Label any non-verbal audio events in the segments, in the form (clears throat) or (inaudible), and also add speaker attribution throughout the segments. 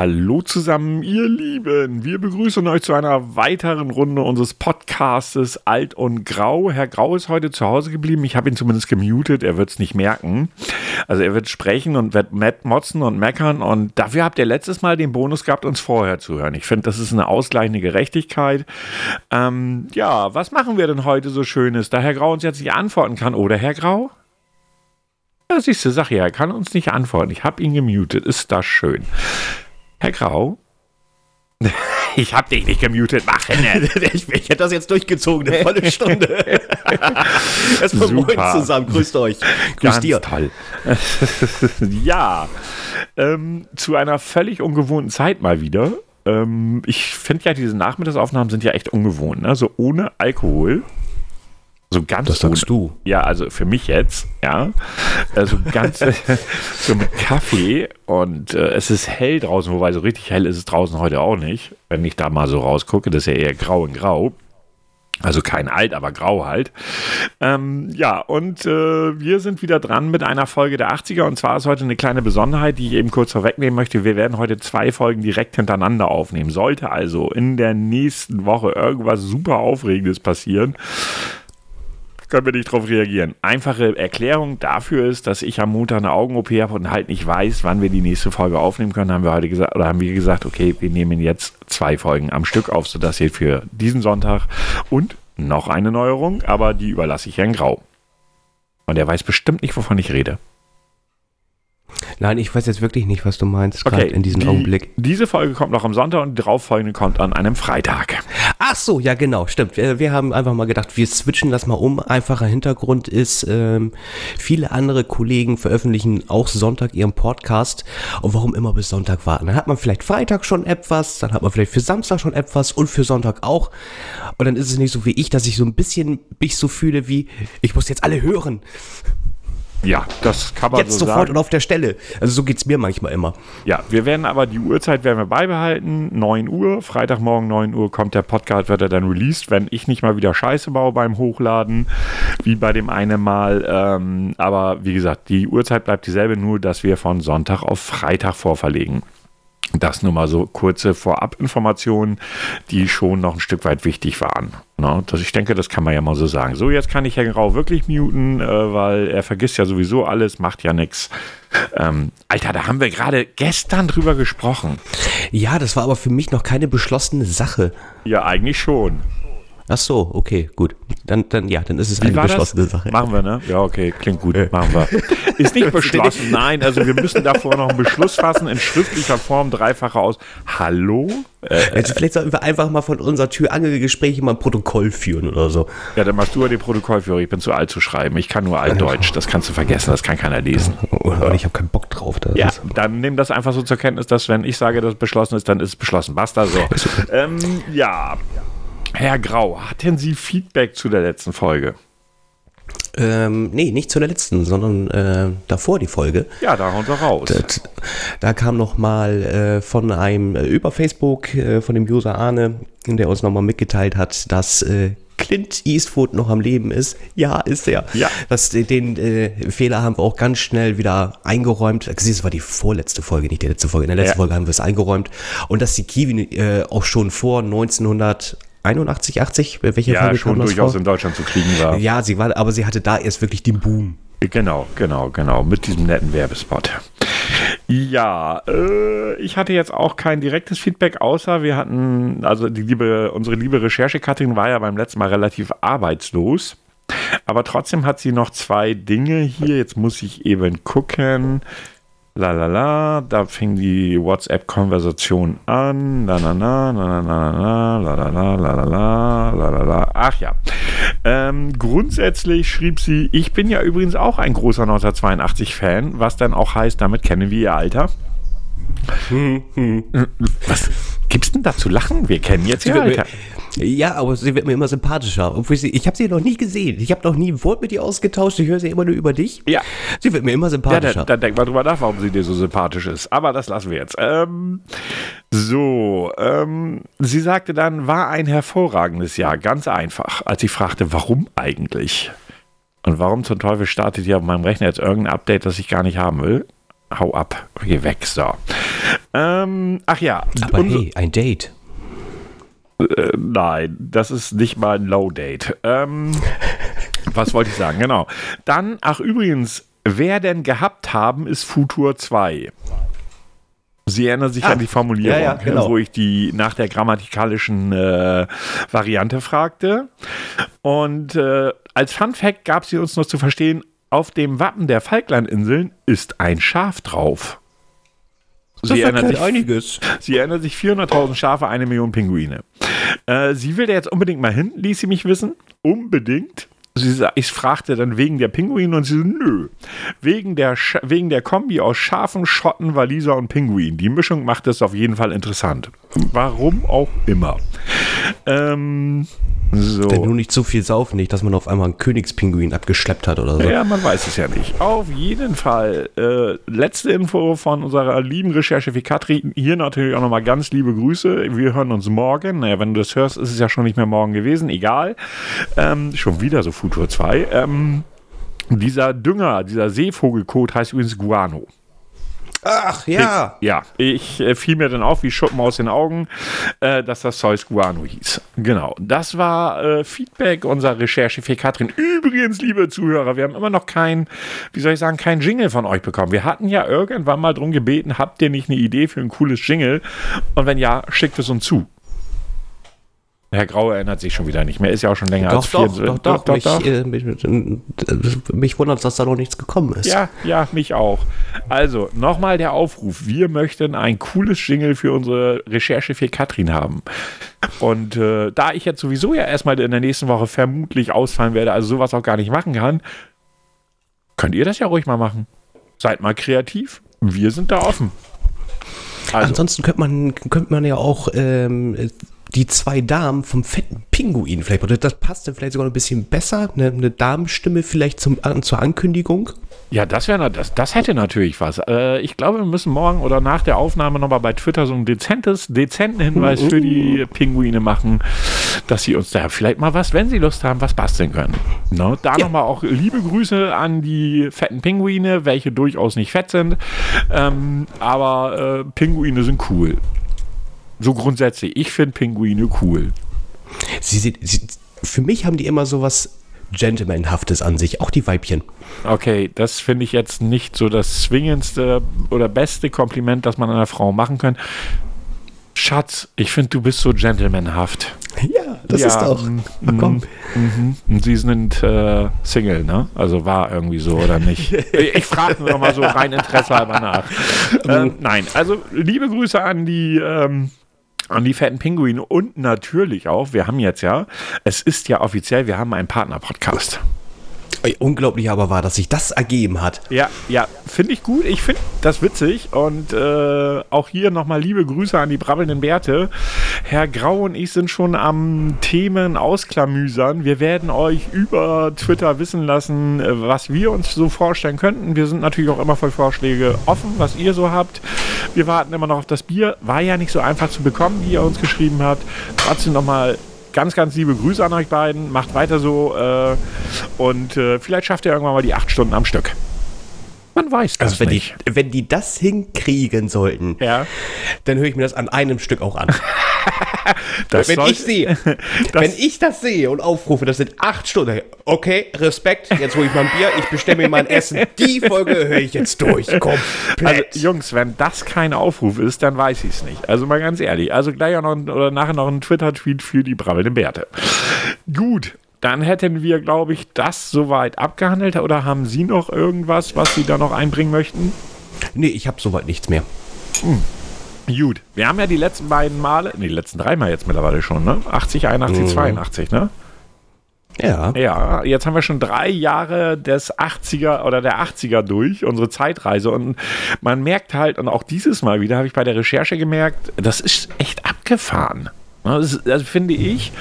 Speaker 1: Hallo zusammen, ihr Lieben. Wir begrüßen euch zu einer weiteren Runde unseres Podcastes Alt und Grau. Herr Grau ist heute zu Hause geblieben. Ich habe ihn zumindest gemutet. Er wird es nicht merken. Also er wird sprechen und wird motzen und meckern. Und dafür habt ihr letztes Mal den Bonus gehabt, uns vorher zu hören. Ich finde, das ist eine ausgleichende Gerechtigkeit. Ähm, ja, was machen wir denn heute so Schönes? Da Herr Grau uns jetzt nicht antworten kann. Oder Herr Grau? Ja, siehst du, sag ja, er kann uns nicht antworten. Ich habe ihn gemutet. Ist das schön. Herr Grau? (laughs)
Speaker 2: Ich hab dich nicht gemutet machen. (laughs)
Speaker 1: ich, ich hätte das jetzt durchgezogen, eine volle Stunde. (laughs)
Speaker 2: Erstmal moin zusammen, grüßt euch.
Speaker 1: Grüß Ganz dir. toll. ja, ähm, zu einer völlig ungewohnten Zeit mal wieder. Ähm, ich finde ja, diese Nachmittagsaufnahmen sind ja echt ungewohnt. Ne? So ohne Alkohol so ganz.
Speaker 2: Das sagst du.
Speaker 1: Ja, also für mich jetzt, ja. Also ganz (laughs) so mit Kaffee und äh, es ist hell draußen, wobei so richtig hell ist es draußen heute auch nicht. Wenn ich da mal so rausgucke, das ist ja eher grau in grau. Also kein alt, aber grau halt. Ähm, ja, und äh, wir sind wieder dran mit einer Folge der 80er. Und zwar ist heute eine kleine Besonderheit, die ich eben kurz vorwegnehmen möchte. Wir werden heute zwei Folgen direkt hintereinander aufnehmen. Sollte also in der nächsten Woche irgendwas super Aufregendes passieren, können wir nicht darauf reagieren. Einfache Erklärung dafür ist, dass ich am Montag eine Augen-OP habe und halt nicht weiß, wann wir die nächste Folge aufnehmen können, haben wir heute gesagt, oder haben wir gesagt, okay, wir nehmen jetzt zwei Folgen am Stück auf, sodass ihr für diesen Sonntag und noch eine Neuerung, aber die überlasse ich Herrn Grau. Und er weiß bestimmt nicht, wovon ich rede.
Speaker 2: Nein, ich weiß jetzt wirklich nicht, was du meinst,
Speaker 1: gerade okay, in diesem die, Augenblick. Diese Folge kommt noch am Sonntag und die darauffolgende kommt an einem Freitag.
Speaker 2: Ach so, ja genau, stimmt. Wir, wir, haben einfach mal gedacht, wir switchen das mal um. Einfacher Hintergrund ist, ähm, viele andere Kollegen veröffentlichen auch Sonntag ihren Podcast. Und warum immer bis Sonntag warten? Dann hat man vielleicht Freitag schon etwas, dann hat man vielleicht für Samstag schon etwas und für Sonntag auch. Und dann ist es nicht so wie ich, dass ich so ein bisschen mich so fühle wie, ich muss jetzt alle hören.
Speaker 1: Ja, das kann man
Speaker 2: Jetzt so sofort sagen. und auf der Stelle. Also so geht es mir manchmal immer.
Speaker 1: Ja, wir werden aber die Uhrzeit werden wir beibehalten. 9 Uhr, Freitagmorgen 9 Uhr kommt der Podcast, wird er dann released, wenn ich nicht mal wieder Scheiße baue beim Hochladen, wie bei dem einen Mal. Ähm, aber wie gesagt, die Uhrzeit bleibt dieselbe, nur dass wir von Sonntag auf Freitag vorverlegen. Das nur mal so kurze Vorabinformationen, die schon noch ein Stück weit wichtig waren. Ne? Das, ich denke, das kann man ja mal so sagen. So, jetzt kann ich Herrn Grau wirklich muten, äh, weil er vergisst ja sowieso alles, macht ja nichts. Ähm, Alter, da haben wir gerade gestern drüber gesprochen.
Speaker 2: Ja, das war aber für mich noch keine beschlossene Sache.
Speaker 1: Ja, eigentlich schon.
Speaker 2: Ach so, okay, gut. Dann, dann ja, dann ist es Wie eine beschlossene das? Sache.
Speaker 1: Machen wir, ne? Ja, okay, klingt gut. Machen wir. (laughs) Ist nicht beschlossen, nein. Also wir müssen davor noch einen Beschluss fassen in schriftlicher Form, dreifache aus. Hallo?
Speaker 2: Äh, also vielleicht sollten wir einfach mal von unserer Tür Angelgespräche mal ein Protokoll führen oder so.
Speaker 1: Ja, dann machst du ja den Protokollführer. Ich bin zu alt zu schreiben. Ich kann nur Altdeutsch. Das kannst du vergessen. Das kann keiner lesen.
Speaker 2: Und ich habe keinen Bock drauf.
Speaker 1: Ja, dann nimm das einfach so zur Kenntnis, dass wenn ich sage, dass es beschlossen ist, dann ist es beschlossen. Basta so. ähm, ja. Herr Grau, hatten Sie Feedback zu der letzten Folge?
Speaker 2: Ähm, nee, nicht zu der letzten, sondern äh, davor die Folge.
Speaker 1: Ja, da hauen raus.
Speaker 2: Das, da kam nochmal äh, von einem äh, über Facebook, äh, von dem User Arne, der uns nochmal mitgeteilt hat, dass äh, Clint Eastwood noch am Leben ist. Ja, ist er.
Speaker 1: Ja.
Speaker 2: Das, den äh, Fehler haben wir auch ganz schnell wieder eingeräumt. Das war die vorletzte Folge, nicht die letzte Folge. In der letzten ja. Folge haben wir es eingeräumt. Und dass die Kiwi äh, auch schon vor 1900 81, 80, welche
Speaker 1: ja, Folge schon durchaus vor? in Deutschland zu kriegen war.
Speaker 2: Ja, sie war, aber sie hatte da erst wirklich den Boom.
Speaker 1: Genau, genau, genau, mit diesem netten Werbespot. Ja, äh, ich hatte jetzt auch kein direktes Feedback, außer wir hatten, also die liebe, unsere liebe Recherchekatrin war ja beim letzten Mal relativ arbeitslos. Aber trotzdem hat sie noch zwei Dinge hier. Jetzt muss ich eben gucken. La la la, da fing die WhatsApp-Konversation an. La la la, la la la, la la la, la la la, la la la. Ach ja. Ähm, grundsätzlich schrieb sie, ich bin ja übrigens auch ein großer 1982-Fan, was dann auch heißt, damit kennen wir ihr Alter. Hm, hm. Was gibt's denn da zu lachen? Wir kennen jetzt ihr Alter.
Speaker 2: Ja, aber sie wird mir immer sympathischer. Obwohl sie, ich habe sie noch nie gesehen. Ich habe noch nie ein Wort mit ihr ausgetauscht. Ich höre sie immer nur über dich.
Speaker 1: Ja.
Speaker 2: Sie wird mir immer sympathischer.
Speaker 1: Ja, dann, dann denk mal drüber nach, warum sie dir so sympathisch ist. Aber das lassen wir jetzt. Ähm, so, ähm, sie sagte dann, war ein hervorragendes Jahr. Ganz einfach. Als ich fragte, warum eigentlich? Und warum zum Teufel startet hier auf meinem Rechner jetzt irgendein Update, das ich gar nicht haben will? Hau ab, geh weg, so. Ähm, ach ja.
Speaker 2: Aber hey, ein Date.
Speaker 1: Äh, nein, das ist nicht mal ein Low-Date. Ähm, was wollte ich sagen? Genau. Dann, ach übrigens, wer denn gehabt haben, ist Futur 2. Sie erinnern sich ah, an die Formulierung, ja, ja, genau. wo ich die nach der grammatikalischen äh, Variante fragte. Und äh, als Fun Fact gab sie uns noch zu verstehen, auf dem Wappen der Falklandinseln ist ein Schaf drauf. (laughs) Sie erinnert, sich, einiges. sie erinnert sich 400.000 Schafe, eine Million Pinguine. Äh, sie will da jetzt unbedingt mal hin, ließ sie mich wissen. Unbedingt. Sie, ich fragte dann wegen der Pinguine und sie so, nö. Wegen der, wegen der Kombi aus Schafen, Schotten, Waliser und Pinguin. Die Mischung macht es auf jeden Fall interessant. Warum auch immer. Ähm,
Speaker 2: so. Wenn nur nicht so viel saufen, nicht, dass man auf einmal einen Königspinguin abgeschleppt hat oder so.
Speaker 1: Ja, man weiß es ja nicht. Auf jeden Fall. Äh, letzte Info von unserer lieben Recherche für Katrin. Hier natürlich auch nochmal ganz liebe Grüße. Wir hören uns morgen. Naja, wenn du das hörst, ist es ja schon nicht mehr morgen gewesen. Egal. Ähm, schon wieder so Futur 2. Ähm, dieser Dünger, dieser Seevogelkot heißt übrigens Guano.
Speaker 2: Ach ja.
Speaker 1: Ich, ja, ich äh, fiel mir dann auf wie Schuppen aus den Augen, äh, dass das Zeus Guano hieß. Genau. Das war äh, Feedback unserer Recherche für Katrin. Übrigens, liebe Zuhörer, wir haben immer noch kein, wie soll ich sagen, kein Jingle von euch bekommen. Wir hatten ja irgendwann mal drum gebeten, habt ihr nicht eine Idee für ein cooles Jingle? Und wenn ja, schickt es uns zu. Herr Grau erinnert sich schon wieder nicht mehr. Ist ja auch schon länger
Speaker 2: doch,
Speaker 1: als
Speaker 2: vier. Doch, doch, doch, doch, mich, doch. Äh, mich, mich wundert es, dass da noch nichts gekommen ist.
Speaker 1: Ja, ja, mich auch. Also, nochmal der Aufruf. Wir möchten ein cooles Jingle für unsere Recherche für Katrin haben. Und äh, da ich jetzt sowieso ja erstmal in der nächsten Woche vermutlich ausfallen werde, also sowas auch gar nicht machen kann, könnt ihr das ja ruhig mal machen. Seid mal kreativ. Wir sind da offen.
Speaker 2: Also. Ansonsten könnte man, könnte man ja auch ähm, die zwei Damen vom fetten Pinguin vielleicht. Das passt dann vielleicht sogar ein bisschen besser. Eine, eine Damenstimme vielleicht zum, zur Ankündigung.
Speaker 1: Ja, das wäre das, das hätte natürlich was. Äh, ich glaube, wir müssen morgen oder nach der Aufnahme nochmal bei Twitter so einen dezentes, dezenten Hinweis für die Pinguine machen, dass sie uns da vielleicht mal was, wenn sie Lust haben, was basteln können. Ne? Da ja. nochmal auch liebe Grüße an die fetten Pinguine, welche durchaus nicht fett sind. Ähm, aber äh, Pinguine sind cool. So grundsätzlich. Ich finde Pinguine cool.
Speaker 2: Sie, sie, sie, für mich haben die immer so was Gentlemanhaftes an sich, auch die Weibchen.
Speaker 1: Okay, das finde ich jetzt nicht so das zwingendste oder beste Kompliment, das man einer Frau machen kann. Schatz, ich finde, du bist so gentlemanhaft.
Speaker 2: Ja, das ja, ist auch.
Speaker 1: Mm, Ach, komm. Mm, mm, Sie sind äh, Single, ne? Also war irgendwie so oder nicht? (laughs) ich frage nur noch mal so rein Interesse halber nach. (laughs) ähm, nein, also liebe Grüße an die ähm, an die fetten Pinguine und natürlich auch, wir haben jetzt ja, es ist ja offiziell, wir haben einen Partner-Podcast.
Speaker 2: Unglaublich aber war, dass sich das ergeben hat.
Speaker 1: Ja, ja, finde ich gut. Ich finde das witzig. Und äh, auch hier nochmal liebe Grüße an die brabbelnden Bärte. Herr Grau und ich sind schon am Themen ausklamüsern. Wir werden euch über Twitter wissen lassen, äh, was wir uns so vorstellen könnten. Wir sind natürlich auch immer für Vorschläge offen, was ihr so habt. Wir warten immer noch auf das Bier. War ja nicht so einfach zu bekommen, wie ihr uns geschrieben habt. Trotzdem nochmal ganz, ganz liebe Grüße an euch beiden. Macht weiter so. Äh, und äh, vielleicht schafft ihr irgendwann mal die acht Stunden am Stück. Man weiß das
Speaker 2: also wenn
Speaker 1: nicht.
Speaker 2: Die, wenn die das hinkriegen sollten,
Speaker 1: ja.
Speaker 2: dann höre ich mir das an einem Stück auch an. (laughs) wenn ich sehe, (laughs) wenn ich das sehe und aufrufe, das sind acht Stunden. Okay, Respekt, jetzt hole ich mal ein Bier, ich bestelle mir mein Essen. Die Folge höre ich jetzt durch. Komplett.
Speaker 1: Also, Jungs, wenn das kein Aufruf ist, dann weiß ich es nicht. Also mal ganz ehrlich. Also gleich auch noch oder nachher noch ein Twitter-Tweet für die brabbelnden Bärte. Gut, dann hätten wir, glaube ich, das soweit abgehandelt. Oder haben Sie noch irgendwas, was Sie da noch einbringen möchten?
Speaker 2: Nee, ich habe soweit nichts mehr.
Speaker 1: Hm. Gut, wir haben ja die letzten beiden Male, nee, die letzten drei Mal jetzt mittlerweile schon, ne? 80, 81, mhm. 82, ne?
Speaker 2: Ja.
Speaker 1: Ja, jetzt haben wir schon drei Jahre des 80er oder der 80er durch, unsere Zeitreise. Und man merkt halt, und auch dieses Mal wieder habe ich bei der Recherche gemerkt, das ist echt abgefahren. Das, das, finde ich,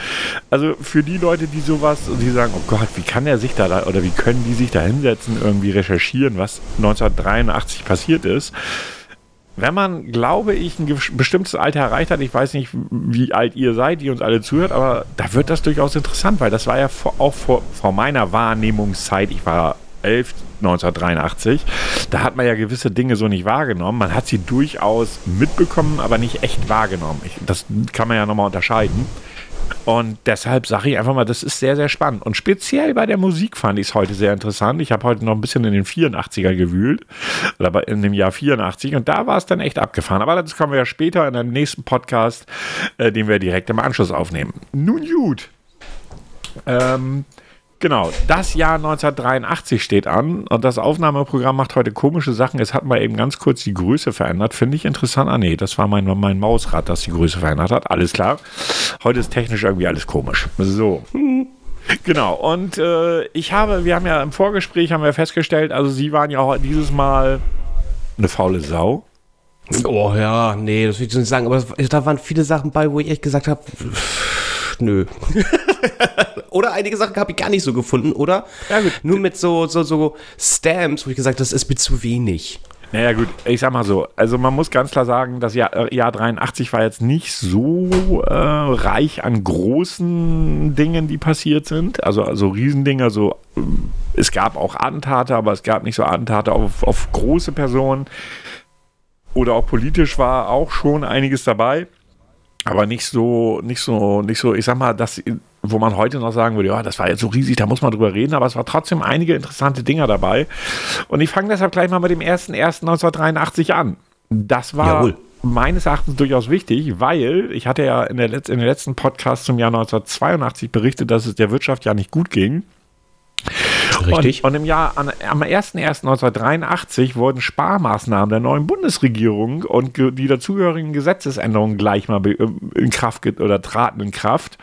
Speaker 1: also für die Leute, die sowas, die sagen, oh Gott, wie kann er sich da, oder wie können die sich da hinsetzen, irgendwie recherchieren, was 1983 passiert ist. Wenn man, glaube ich, ein bestimmtes Alter erreicht hat, ich weiß nicht, wie alt ihr seid, die uns alle zuhört, aber da wird das durchaus interessant, weil das war ja auch vor, vor meiner Wahrnehmungszeit, ich war 11. 1983. Da hat man ja gewisse Dinge so nicht wahrgenommen. Man hat sie durchaus mitbekommen, aber nicht echt wahrgenommen. Ich, das kann man ja nochmal unterscheiden. Und deshalb sage ich einfach mal, das ist sehr, sehr spannend. Und speziell bei der Musik fand ich es heute sehr interessant. Ich habe heute noch ein bisschen in den 84er gewühlt, oder in dem Jahr 84, und da war es dann echt abgefahren. Aber das kommen wir ja später in einem nächsten Podcast, äh, den wir direkt im Anschluss aufnehmen. Nun gut. Ähm, Genau, das Jahr 1983 steht an und das Aufnahmeprogramm macht heute komische Sachen. Es hat mal eben ganz kurz die Größe verändert. Finde ich interessant. Ah, nee, das war mein, mein Mausrad, das die Größe verändert hat. Alles klar. Heute ist technisch irgendwie alles komisch. So. Genau, und äh, ich habe, wir haben ja im Vorgespräch haben wir festgestellt, also Sie waren ja auch dieses Mal eine faule Sau.
Speaker 2: Oh ja, nee, das will ich nicht sagen, aber da waren viele Sachen bei, wo ich echt gesagt habe, nö. (laughs) oder einige Sachen habe ich gar nicht so gefunden, oder? Ja, gut. Nur mit so, so, so Stamps, wo ich gesagt das ist mir zu wenig.
Speaker 1: Naja, gut, ich sag mal so. Also, man muss ganz klar sagen, das Jahr, äh, Jahr 83 war jetzt nicht so äh, reich an großen Dingen, die passiert sind. Also, also Riesendinger, so. Äh, es gab auch Attentate, aber es gab nicht so Attentate auf, auf große Personen. Oder auch politisch war auch schon einiges dabei aber nicht so, nicht so, nicht so, ich sag mal, das, wo man heute noch sagen würde, ja, das war jetzt so riesig, da muss man drüber reden, aber es war trotzdem einige interessante Dinger dabei. Und ich fange deshalb gleich mal mit dem 1.1.1983 an. Das war Jawohl. meines Erachtens durchaus wichtig, weil ich hatte ja in, der Letz-, in den letzten Podcast zum Jahr 1982 berichtet, dass es der Wirtschaft ja nicht gut ging. Richtig. Und, und im Jahr, an, am 01.01.1983 wurden Sparmaßnahmen der neuen Bundesregierung und die dazugehörigen Gesetzesänderungen gleich mal in Kraft oder traten in Kraft.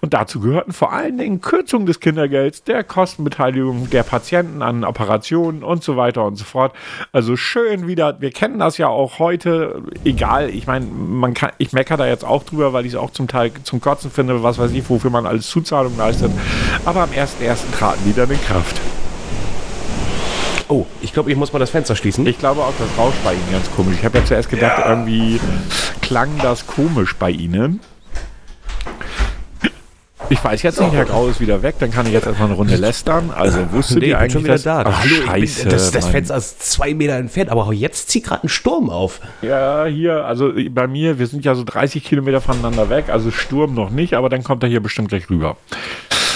Speaker 1: Und dazu gehörten vor allen Dingen Kürzungen des Kindergelds, der Kostenbeteiligung der Patienten an Operationen und so weiter und so fort. Also schön wieder, wir kennen das ja auch heute, egal, ich meine, man kann, ich meckere da jetzt auch drüber, weil ich es auch zum Teil zum Kotzen finde, was weiß ich, wofür man alles Zuzahlungen leistet. Aber am 1.01. traten wieder in Kraft.
Speaker 2: Oh, ich glaube, ich muss mal das Fenster schließen.
Speaker 1: Ich glaube auch, das rauscht bei Ihnen ganz komisch. Ich habe ja zuerst gedacht, ja. irgendwie klang das komisch bei Ihnen. Ich weiß jetzt nicht, Herr Grau ist wieder weg, dann kann ich jetzt erstmal eine Runde lästern. Also wusste nee, die eigentlich, schon
Speaker 2: wieder dass, da. Ach, Hallo, Scheiße, bin, das, das Fenster ist zwei Meter entfernt, aber jetzt zieht gerade ein Sturm auf.
Speaker 1: Ja, hier, also bei mir, wir sind ja so 30 Kilometer voneinander weg, also Sturm noch nicht, aber dann kommt er hier bestimmt gleich rüber.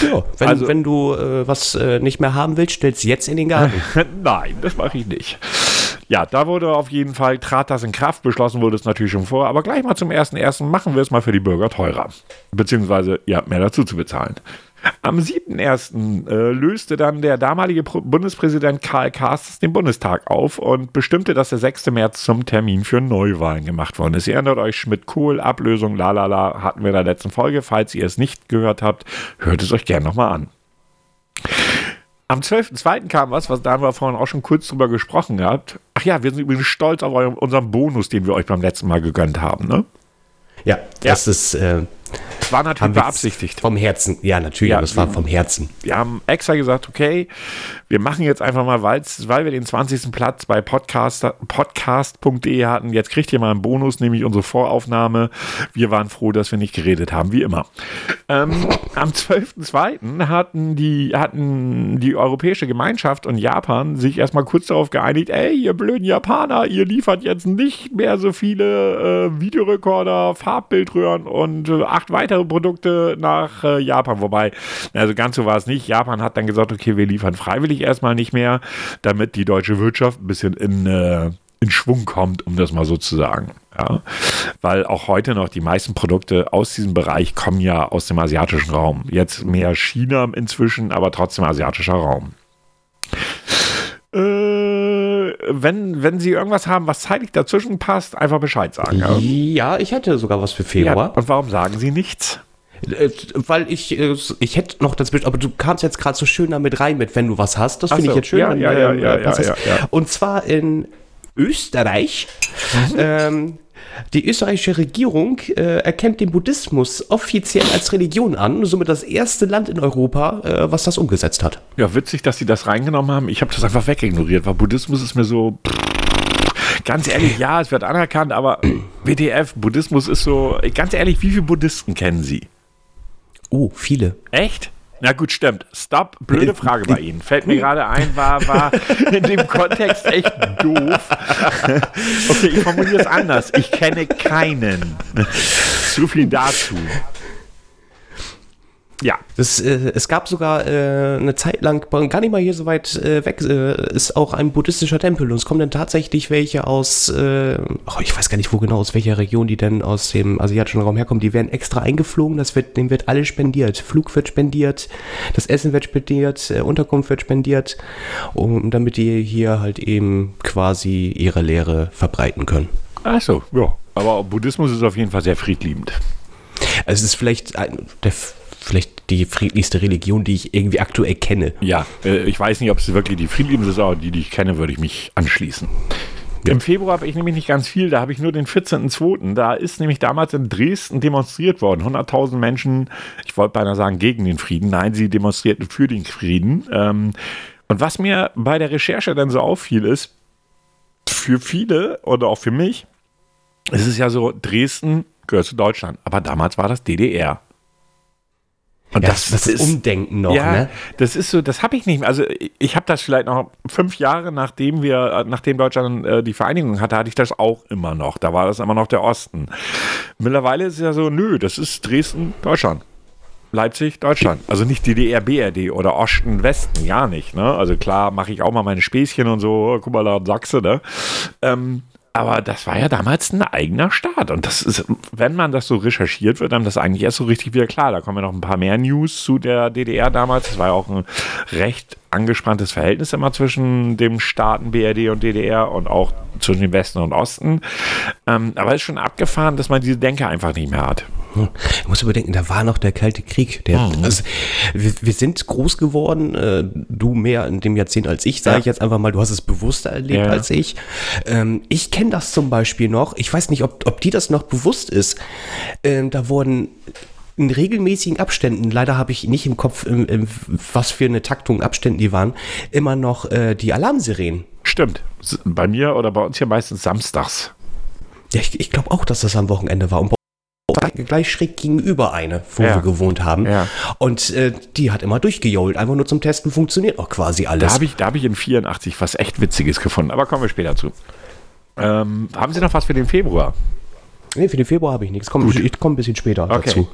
Speaker 2: Ja, wenn, also, wenn du äh, was äh, nicht mehr haben willst, stellst jetzt in den Garten. (laughs)
Speaker 1: Nein, das mache ich nicht. Ja, da wurde auf jeden Fall, trat das in Kraft, beschlossen wurde es natürlich schon vor, aber gleich mal zum 1.1. machen wir es mal für die Bürger teurer. Beziehungsweise ihr habt mehr dazu zu bezahlen. Am 7.1. Äh, löste dann der damalige Bundespräsident Karl Karstens den Bundestag auf und bestimmte, dass der 6. März zum Termin für Neuwahlen gemacht worden ist. Ihr erinnert euch, Schmidt-Kohl, Ablösung, lalala, hatten wir in der letzten Folge. Falls ihr es nicht gehört habt, hört es euch gerne nochmal an. Am 12.02. kam was, was da haben wir vorhin auch schon kurz drüber gesprochen gehabt. Ach ja, wir sind übrigens stolz auf unseren Bonus, den wir euch beim letzten Mal gegönnt haben, ne?
Speaker 2: Ja, das ja. ist äh,
Speaker 1: war natürlich beabsichtigt.
Speaker 2: Vom Herzen, ja, natürlich, ja, das war vom Herzen.
Speaker 1: Wir haben extra gesagt, okay, wir machen jetzt einfach mal, weil wir den 20. Platz bei podcast.de podcast hatten. Jetzt kriegt ihr mal einen Bonus, nämlich unsere Voraufnahme. Wir waren froh, dass wir nicht geredet haben, wie immer. Ähm, (laughs) am 12.02. hatten die, hatten die Europäische Gemeinschaft und Japan sich erstmal kurz darauf geeinigt, ey, ihr blöden Japaner, ihr liefert jetzt nicht mehr so viele äh, Videorekorder, Farbbildröhren und äh, acht weitere Produkte nach äh, Japan. Wobei, also ganz so war es nicht. Japan hat dann gesagt, okay, wir liefern freiwillig erstmal nicht mehr, damit die deutsche Wirtschaft ein bisschen in, äh, in Schwung kommt, um das mal so zu sagen. Ja, weil auch heute noch die meisten Produkte aus diesem Bereich kommen ja aus dem asiatischen Raum. Jetzt mehr China inzwischen, aber trotzdem asiatischer Raum. Äh, wenn, wenn Sie irgendwas haben, was zeitlich dazwischen passt, einfach Bescheid sagen.
Speaker 2: Ja, ich hätte sogar was für Februar.
Speaker 1: Ja, und warum sagen Sie nichts?
Speaker 2: Äh, weil ich, äh, ich hätte noch dazwischen, aber du kamst jetzt gerade so schön damit rein mit, wenn du was hast. Das finde so, ich jetzt schön. Ja, ja, ja, ja, ja, ja, Und zwar in Österreich. Mhm. Ähm, die österreichische Regierung äh, erkennt den Buddhismus offiziell als Religion an, somit das erste Land in Europa, äh, was das umgesetzt hat.
Speaker 1: Ja, witzig, dass sie das reingenommen haben. Ich habe das einfach wegignoriert, weil Buddhismus ist mir so. Ganz ehrlich, ja, es wird anerkannt, aber (clears throat) WTF, Buddhismus ist so. Ganz ehrlich, wie viele Buddhisten kennen Sie?
Speaker 2: Oh, viele.
Speaker 1: Echt? Na gut, stimmt. Stop. Blöde Frage bei Ihnen. Fällt mir gerade ein, war, war in dem Kontext echt doof. Okay, ich formuliere es anders. Ich kenne keinen. Zu viel dazu.
Speaker 2: Ja. Das, äh, es gab sogar äh, eine Zeit lang, gar nicht mal hier so weit äh, weg, äh, ist auch ein buddhistischer Tempel und es kommen dann tatsächlich welche aus, äh, oh, ich weiß gar nicht wo genau, aus welcher Region die denn aus dem asiatischen Raum herkommen, die werden extra eingeflogen, das wird, dem wird alles spendiert. Flug wird spendiert, das Essen wird spendiert, äh, Unterkunft wird spendiert, um, damit die hier halt eben quasi ihre Lehre verbreiten können.
Speaker 1: Ach so, ja. Aber Buddhismus ist auf jeden Fall sehr friedliebend.
Speaker 2: Es ist vielleicht ein, der vielleicht die friedlichste Religion, die ich irgendwie aktuell kenne.
Speaker 1: Ja, äh, ich weiß nicht, ob es wirklich die friedliebste ist, aber die, die ich kenne, würde ich mich anschließen. Ja. Im Februar habe ich nämlich nicht ganz viel, da habe ich nur den 14.02. Da ist nämlich damals in Dresden demonstriert worden. 100.000 Menschen, ich wollte beinahe sagen gegen den Frieden, nein, sie demonstrierten für den Frieden. Ähm, und was mir bei der Recherche dann so auffiel, ist, für viele oder auch für mich, es ist ja so, Dresden gehört zu Deutschland, aber damals war das DDR.
Speaker 2: Und ja, das, das, ist Umdenken noch, ja, ne?
Speaker 1: Das ist so, das habe ich nicht mehr. Also ich habe das vielleicht noch fünf Jahre, nachdem wir, nachdem Deutschland äh, die Vereinigung hatte, hatte ich das auch immer noch. Da war das immer noch der Osten. Mittlerweile ist es ja so, nö, das ist Dresden, Deutschland. Leipzig, Deutschland. Also nicht DDR, BRD oder Osten, Westen, gar nicht. Ne? Also klar mache ich auch mal meine Späßchen und so, guck mal da Sachse, ne? Ähm, aber das war ja damals ein eigener Staat. Und das ist, wenn man das so recherchiert, wird dann das eigentlich erst so richtig wieder klar. Da kommen ja noch ein paar mehr News zu der DDR damals. Das war ja auch ein recht angespanntes Verhältnis immer zwischen dem Staaten BRD und DDR und auch zwischen dem Westen und Osten. Ähm, aber es ist schon abgefahren, dass man diese Denke einfach nicht mehr hat.
Speaker 2: Hm. Ich muss überdenken, da war noch der Kalte Krieg. Der, mhm. also, wir, wir, sind groß geworden, äh, du mehr in dem Jahrzehnt als ich, sage ja. ich jetzt einfach mal, du hast es bewusster erlebt ja. als ich. Ähm, ich kenne das zum Beispiel noch, ich weiß nicht, ob, ob dir das noch bewusst ist. Ähm, da wurden in regelmäßigen Abständen, leider habe ich nicht im Kopf, im, im, was für eine Taktung Abständen die waren, immer noch äh, die Alarmsirenen.
Speaker 1: Stimmt. Bei mir oder bei uns hier meistens samstags.
Speaker 2: Ja, ich, ich glaube auch, dass das am Wochenende war. Und gleich schräg gegenüber eine, wo ja. wir gewohnt haben. Ja. Und äh, die hat immer durchgejohlt. Einfach nur zum Testen funktioniert auch quasi alles.
Speaker 1: Da habe ich, hab ich in 84 was echt Witziges gefunden. Aber kommen wir später zu. Ähm, haben Sie noch was für den Februar?
Speaker 2: Nee, für den Februar habe ich nichts. Komm, ich, ich komme ein bisschen später
Speaker 1: okay. dazu.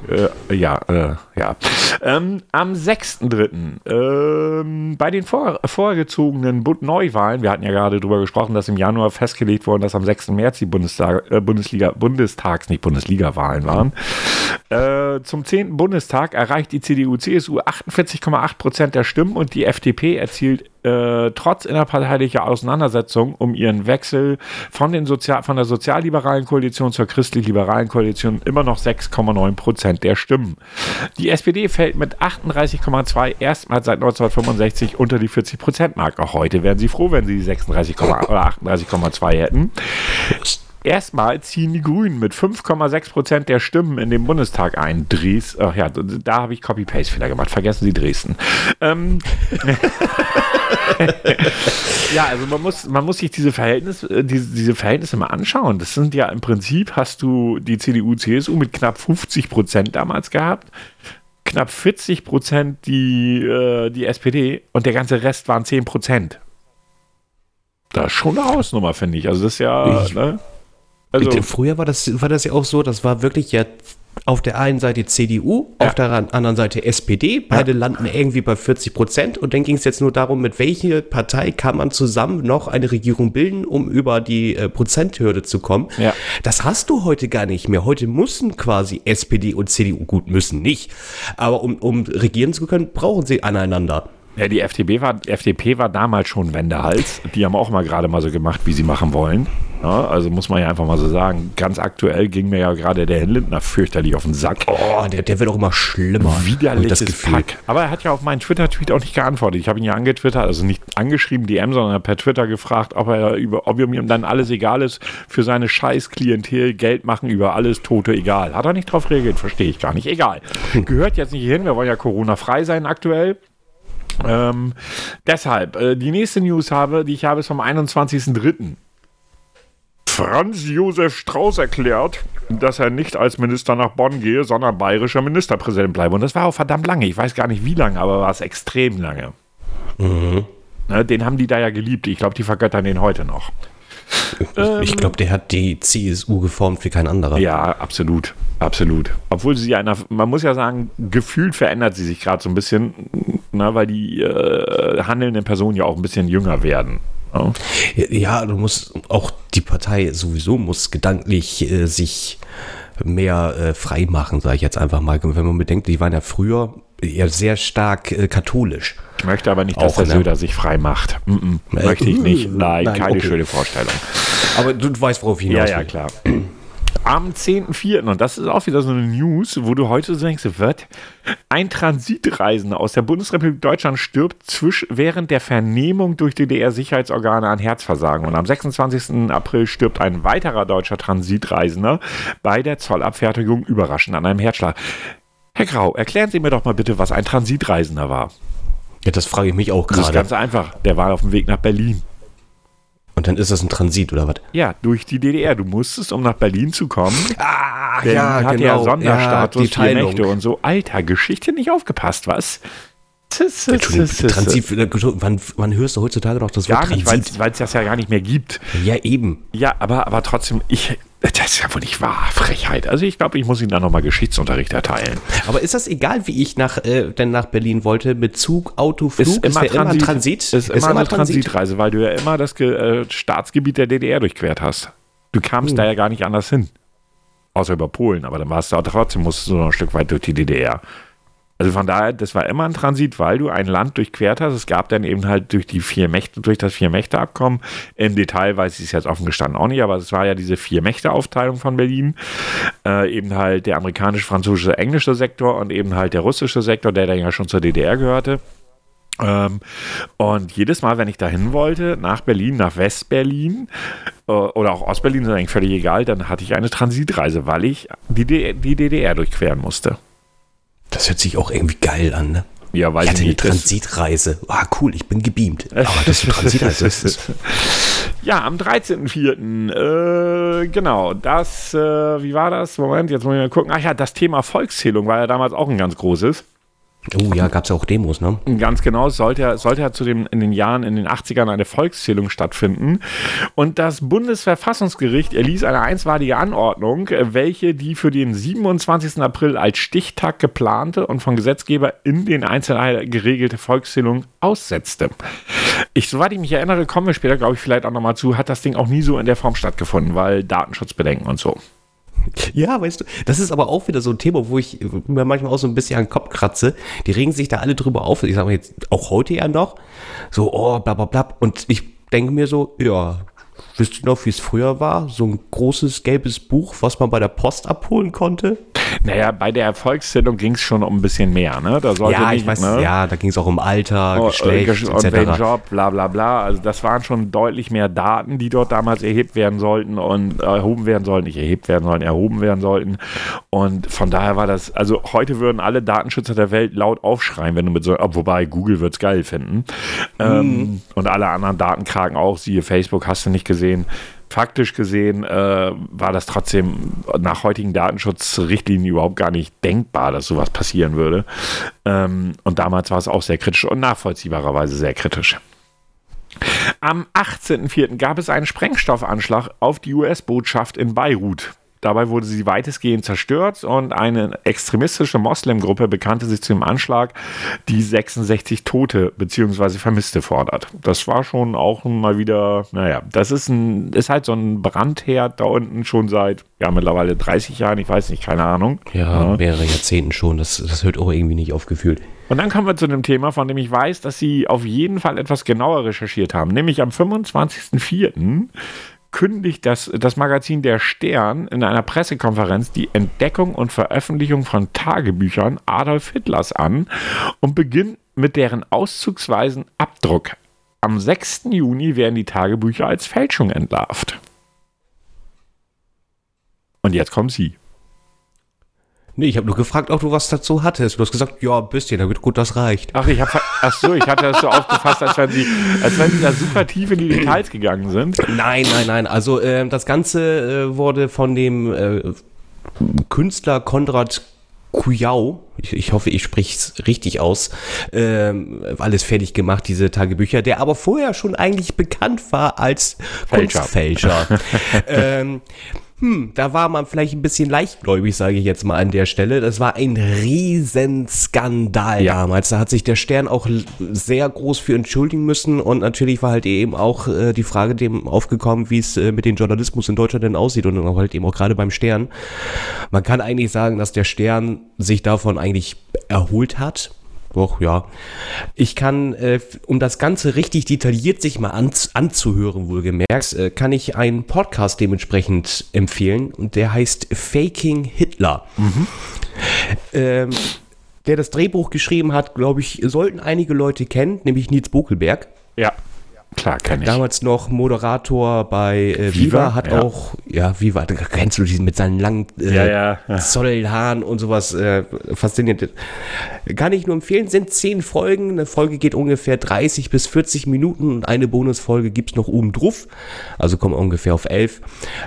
Speaker 1: Äh, ja, äh, ja. Ähm, am 6.3. Ähm, bei den vor, vorgezogenen Neuwahlen, wir hatten ja gerade darüber gesprochen, dass im Januar festgelegt worden, dass am 6. März die Bundestag, äh, Bundesliga, Bundestags, nicht Bundesliga-Wahlen waren. Äh, zum 10. Bundestag erreicht die CDU-CSU 48,8 Prozent der Stimmen und die FDP erzielt äh, trotz innerparteilicher Auseinandersetzung um ihren Wechsel von, den Sozial von der sozialliberalen Koalition zur christlich-liberalen Koalition immer noch 6,9 Prozent der Stimmen. Die SPD fällt mit 38,2 erstmals seit 1965 unter die 40 Prozent Marke. Auch heute wären sie froh, wenn sie die 36, (laughs) oder 38,2 hätten. Erstmal ziehen die Grünen mit 5,6 Prozent der Stimmen in den Bundestag ein. Dres, ach ja, da habe ich Copy-Paste-Fehler gemacht. Vergessen Sie Dresden. Ähm, (laughs) (laughs) ja, also man muss, man muss sich diese, Verhältnis, äh, diese, diese Verhältnisse mal anschauen. Das sind ja im Prinzip, hast du die CDU, CSU mit knapp 50 Prozent damals gehabt, knapp 40 Prozent die, äh, die SPD und der ganze Rest waren 10 Prozent. Das ist schon eine Hausnummer, finde ich. Also das ist ja. Ich, ne?
Speaker 2: Also, Früher war das, war das ja auch so, das war wirklich ja auf der einen Seite CDU, ja. auf der anderen Seite SPD. Beide ja. landen irgendwie bei 40 Prozent. Und dann ging es jetzt nur darum, mit welcher Partei kann man zusammen noch eine Regierung bilden, um über die äh, Prozenthürde zu kommen. Ja. Das hast du heute gar nicht mehr. Heute müssen quasi SPD und CDU, gut, müssen nicht. Aber um, um regieren zu können, brauchen sie aneinander.
Speaker 1: Ja, die FDP war, FDP war damals schon Wendehals. Die haben auch mal gerade mal so gemacht, wie sie machen wollen. Ja, also muss man ja einfach mal so sagen. Ganz aktuell ging mir ja gerade der Herr Lindner fürchterlich auf den Sack.
Speaker 2: Oh, der, der wird auch immer schlimmer.
Speaker 1: Widerliches das Pack. Aber er hat ja auf meinen Twitter-Tweet auch nicht geantwortet. Ich habe ihn ja angetwittert, also nicht angeschrieben, DM, sondern per Twitter gefragt, ob er über, ob ihm dann alles egal ist, für seine scheiß Klientel Geld machen über alles Tote egal. Hat er nicht drauf reagiert, verstehe ich gar nicht. Egal. (laughs) Gehört jetzt nicht hin, wir wollen ja Corona-frei sein aktuell. Ähm, deshalb, äh, die nächste News habe, die ich habe, ist vom 21.03. Franz Josef Strauß erklärt, dass er nicht als Minister nach Bonn gehe, sondern bayerischer Ministerpräsident bleibe. Und das war auch verdammt lange. Ich weiß gar nicht wie lange, aber war es extrem lange. Mhm. Ne, den haben die da ja geliebt. Ich glaube, die vergöttern den heute noch.
Speaker 2: Ich glaube, der hat die CSU geformt wie kein anderer.
Speaker 1: Ja, absolut. Absolut. Obwohl sie einer, man muss ja sagen, gefühlt verändert sie sich gerade so ein bisschen, na, weil die äh, handelnden Personen ja auch ein bisschen jünger werden.
Speaker 2: Ja. ja, du musst auch die Partei sowieso muss gedanklich äh, sich mehr äh, frei machen, sage ich jetzt einfach mal. Wenn man bedenkt, die waren ja früher ja sehr stark äh, katholisch.
Speaker 1: Ich möchte aber nicht, dass auch, der ne? Söder sich frei macht. Mm -mm, möchte ich nicht. Nein, Nein keine okay. schöne Vorstellung.
Speaker 2: Aber du, du weißt, worauf ich hinaus
Speaker 1: Ja, ja, klar. (clears throat) (clears throat) Am 10.04., und das ist auch wieder so eine News, wo du heute so denkst, wird ein Transitreisender aus der Bundesrepublik Deutschland stirbt zwisch, während der Vernehmung durch DDR-Sicherheitsorgane an Herzversagen. Und am 26. April stirbt ein weiterer deutscher Transitreisender bei der Zollabfertigung überraschend an einem Herzschlag. Herr Grau, erklären Sie mir doch mal bitte, was ein Transitreisender war.
Speaker 2: Ja, das frage ich mich auch gerade. Das ist
Speaker 1: ganz einfach. Der war auf dem Weg nach Berlin.
Speaker 2: Und dann ist das ein Transit oder was?
Speaker 1: Ja, durch die DDR. Du musstest, um nach Berlin zu kommen.
Speaker 2: Ah,
Speaker 1: Berlin
Speaker 2: ja,
Speaker 1: hatte
Speaker 2: genau.
Speaker 1: ja Sonderstatus, ja, vier Nächte und so. Alter, Geschichte nicht aufgepasst, was?
Speaker 2: Transit, wann, wann hörst du heutzutage noch das
Speaker 1: Wort Gar nicht, weil es das ja gar nicht mehr gibt.
Speaker 2: Ja, eben.
Speaker 1: Ja, aber, aber trotzdem, ich, das ist ja wohl nicht wahr, Frechheit. Also ich glaube, ich muss Ihnen da nochmal Geschichtsunterricht erteilen.
Speaker 2: Aber ist das egal, wie ich nach, äh, denn nach Berlin wollte? Mit Zug, Auto, Flug?
Speaker 1: Ist immer, Transit, immer Transit? Ist, ist immer, immer eine Transit. Transitreise, weil du ja immer das äh, Staatsgebiet der DDR durchquert hast. Du kamst hm. da ja gar nicht anders hin. Außer über Polen, aber dann warst du auch trotzdem, musstest du noch ein Stück weit durch die DDR. Also von daher, das war immer ein Transit, weil du ein Land durchquert hast. Es gab dann eben halt durch die vier Mächte, durch das Vier-Mächte-Abkommen, im Detail weiß ich es jetzt offen gestanden auch nicht, aber es war ja diese Vier-Mächte-Aufteilung von Berlin. Äh, eben halt der amerikanische, französische, englische Sektor und eben halt der russische Sektor, der dann ja schon zur DDR gehörte. Ähm, und jedes Mal, wenn ich dahin wollte, nach Berlin, nach West-Berlin äh, oder auch Ost-Berlin, ist eigentlich völlig egal, dann hatte ich eine Transitreise, weil ich die, die DDR durchqueren musste.
Speaker 2: Das hört sich auch irgendwie geil an, ne?
Speaker 1: Ja, weil
Speaker 2: ich hatte eine Transitreise. Ah, cool, ich bin gebeamt. Aber das ist Transitreise. ist (laughs)
Speaker 1: ja, am 13.04. Äh, genau, das, äh, wie war das? Moment, jetzt muss ich mal gucken. Ach ja, das Thema Volkszählung war ja damals auch ein ganz großes.
Speaker 2: Oh ja, gab es ja auch Demos, ne?
Speaker 1: Ganz genau, sollte ja, sollte ja zu den, in den Jahren, in den 80ern eine Volkszählung stattfinden. Und das Bundesverfassungsgericht erließ eine einstweilige Anordnung, welche die für den 27. April als Stichtag geplante und vom Gesetzgeber in den Einzelheiten geregelte Volkszählung aussetzte. Ich, soweit ich mich erinnere, kommen wir später, glaube ich, vielleicht auch nochmal zu, hat das Ding auch nie so in der Form stattgefunden, weil Datenschutzbedenken und so.
Speaker 2: Ja, weißt du, das ist aber auch wieder so ein Thema, wo ich mir manchmal auch so ein bisschen an den Kopf kratze. Die regen sich da alle drüber auf. Ich sage mal jetzt auch heute ja noch. So, oh, bla bla bla. Und ich denke mir so, ja, wisst ihr noch, wie es früher war? So ein großes gelbes Buch, was man bei der Post abholen konnte?
Speaker 1: Naja, bei der Erfolgszählung ging es schon um ein bisschen mehr, ne?
Speaker 2: Da sollte ja, nicht, ich weiß, ne? ja, da ging es auch um Alter, oh, Geschlecht, und etc. welchen
Speaker 1: Job, bla bla bla. Also das waren schon deutlich mehr Daten, die dort damals erhebt werden sollten und erhoben werden sollten, nicht erhebt werden sollen, erhoben werden sollten. Und von daher war das, also heute würden alle Datenschützer der Welt laut aufschreien, wenn du mit so, wobei Google wird es geil finden. Mhm. Ähm, und alle anderen Datenkraken auch, siehe Facebook, hast du nicht gesehen faktisch gesehen äh, war das trotzdem nach heutigen Datenschutzrichtlinien überhaupt gar nicht denkbar, dass sowas passieren würde. Ähm, und damals war es auch sehr kritisch und nachvollziehbarerweise sehr kritisch. Am 18.04. gab es einen Sprengstoffanschlag auf die US-Botschaft in Beirut. Dabei wurde sie weitestgehend zerstört und eine extremistische Moslemgruppe bekannte sich zu dem Anschlag, die 66 Tote bzw. Vermisste fordert. Das war schon auch mal wieder, naja, das ist, ein, ist halt so ein Brandherd da unten schon seit, ja, mittlerweile 30 Jahren, ich weiß nicht, keine Ahnung.
Speaker 2: Ja, ja. mehrere Jahrzehnten schon, das, das hört auch irgendwie nicht aufgefühlt.
Speaker 1: Und dann kommen wir zu einem Thema, von dem ich weiß, dass Sie auf jeden Fall etwas genauer recherchiert haben, nämlich am 25.04 kündigt das, das Magazin Der Stern in einer Pressekonferenz die Entdeckung und Veröffentlichung von Tagebüchern Adolf Hitlers an und beginnt mit deren auszugsweisen Abdruck. Am 6. Juni werden die Tagebücher als Fälschung entlarvt. Und jetzt kommt sie.
Speaker 2: Nee, ich habe nur gefragt, ob du was dazu hattest. Du hast gesagt, ja, ein bisschen, damit gut, das reicht.
Speaker 1: Ach, ich habe, ach so, ich hatte das so aufgefasst, als wenn sie, als wenn sie da super tief in die Details gegangen sind.
Speaker 2: Nein, nein, nein. Also äh, das Ganze äh, wurde von dem äh, Künstler Konrad Kujau, ich, ich hoffe, ich spreche es richtig aus, ähm, alles fertig gemacht, diese Tagebücher, der aber vorher schon eigentlich bekannt war als
Speaker 1: Fälscher.
Speaker 2: Kunstfälscher. (laughs) ähm, hm, da war man vielleicht ein bisschen leichtgläubig, sage ich jetzt mal an der Stelle. Das war ein Riesenskandal
Speaker 1: Ja.
Speaker 2: damals. Da hat sich der Stern auch sehr groß für entschuldigen müssen und natürlich war halt eben auch äh, die Frage dem aufgekommen, wie es äh, mit dem Journalismus in Deutschland denn aussieht und dann auch halt eben auch gerade beim Stern. Man kann eigentlich sagen, dass der Stern sich davon eigentlich erholt hat. Doch, ja. Ich kann, äh, um das Ganze richtig detailliert sich mal an, anzuhören, wohlgemerkt, äh, kann ich einen Podcast dementsprechend empfehlen und der heißt Faking Hitler. Ähm, der das Drehbuch geschrieben hat, glaube ich, sollten einige Leute kennen, nämlich Nils Bokelberg.
Speaker 1: Ja, klar, kann ich.
Speaker 2: Damals noch Moderator bei äh, Viva,
Speaker 1: Viva,
Speaker 2: hat
Speaker 1: ja.
Speaker 2: auch, ja, Viva, da kennst du diesen mit seinen langen äh,
Speaker 1: Ja, ja, ja.
Speaker 2: Zollhaaren und sowas, äh, faszinierend. Kann ich nur empfehlen, sind zehn Folgen, eine Folge geht ungefähr 30 bis 40 Minuten und eine Bonusfolge gibt's noch oben drauf, also kommen ungefähr auf elf,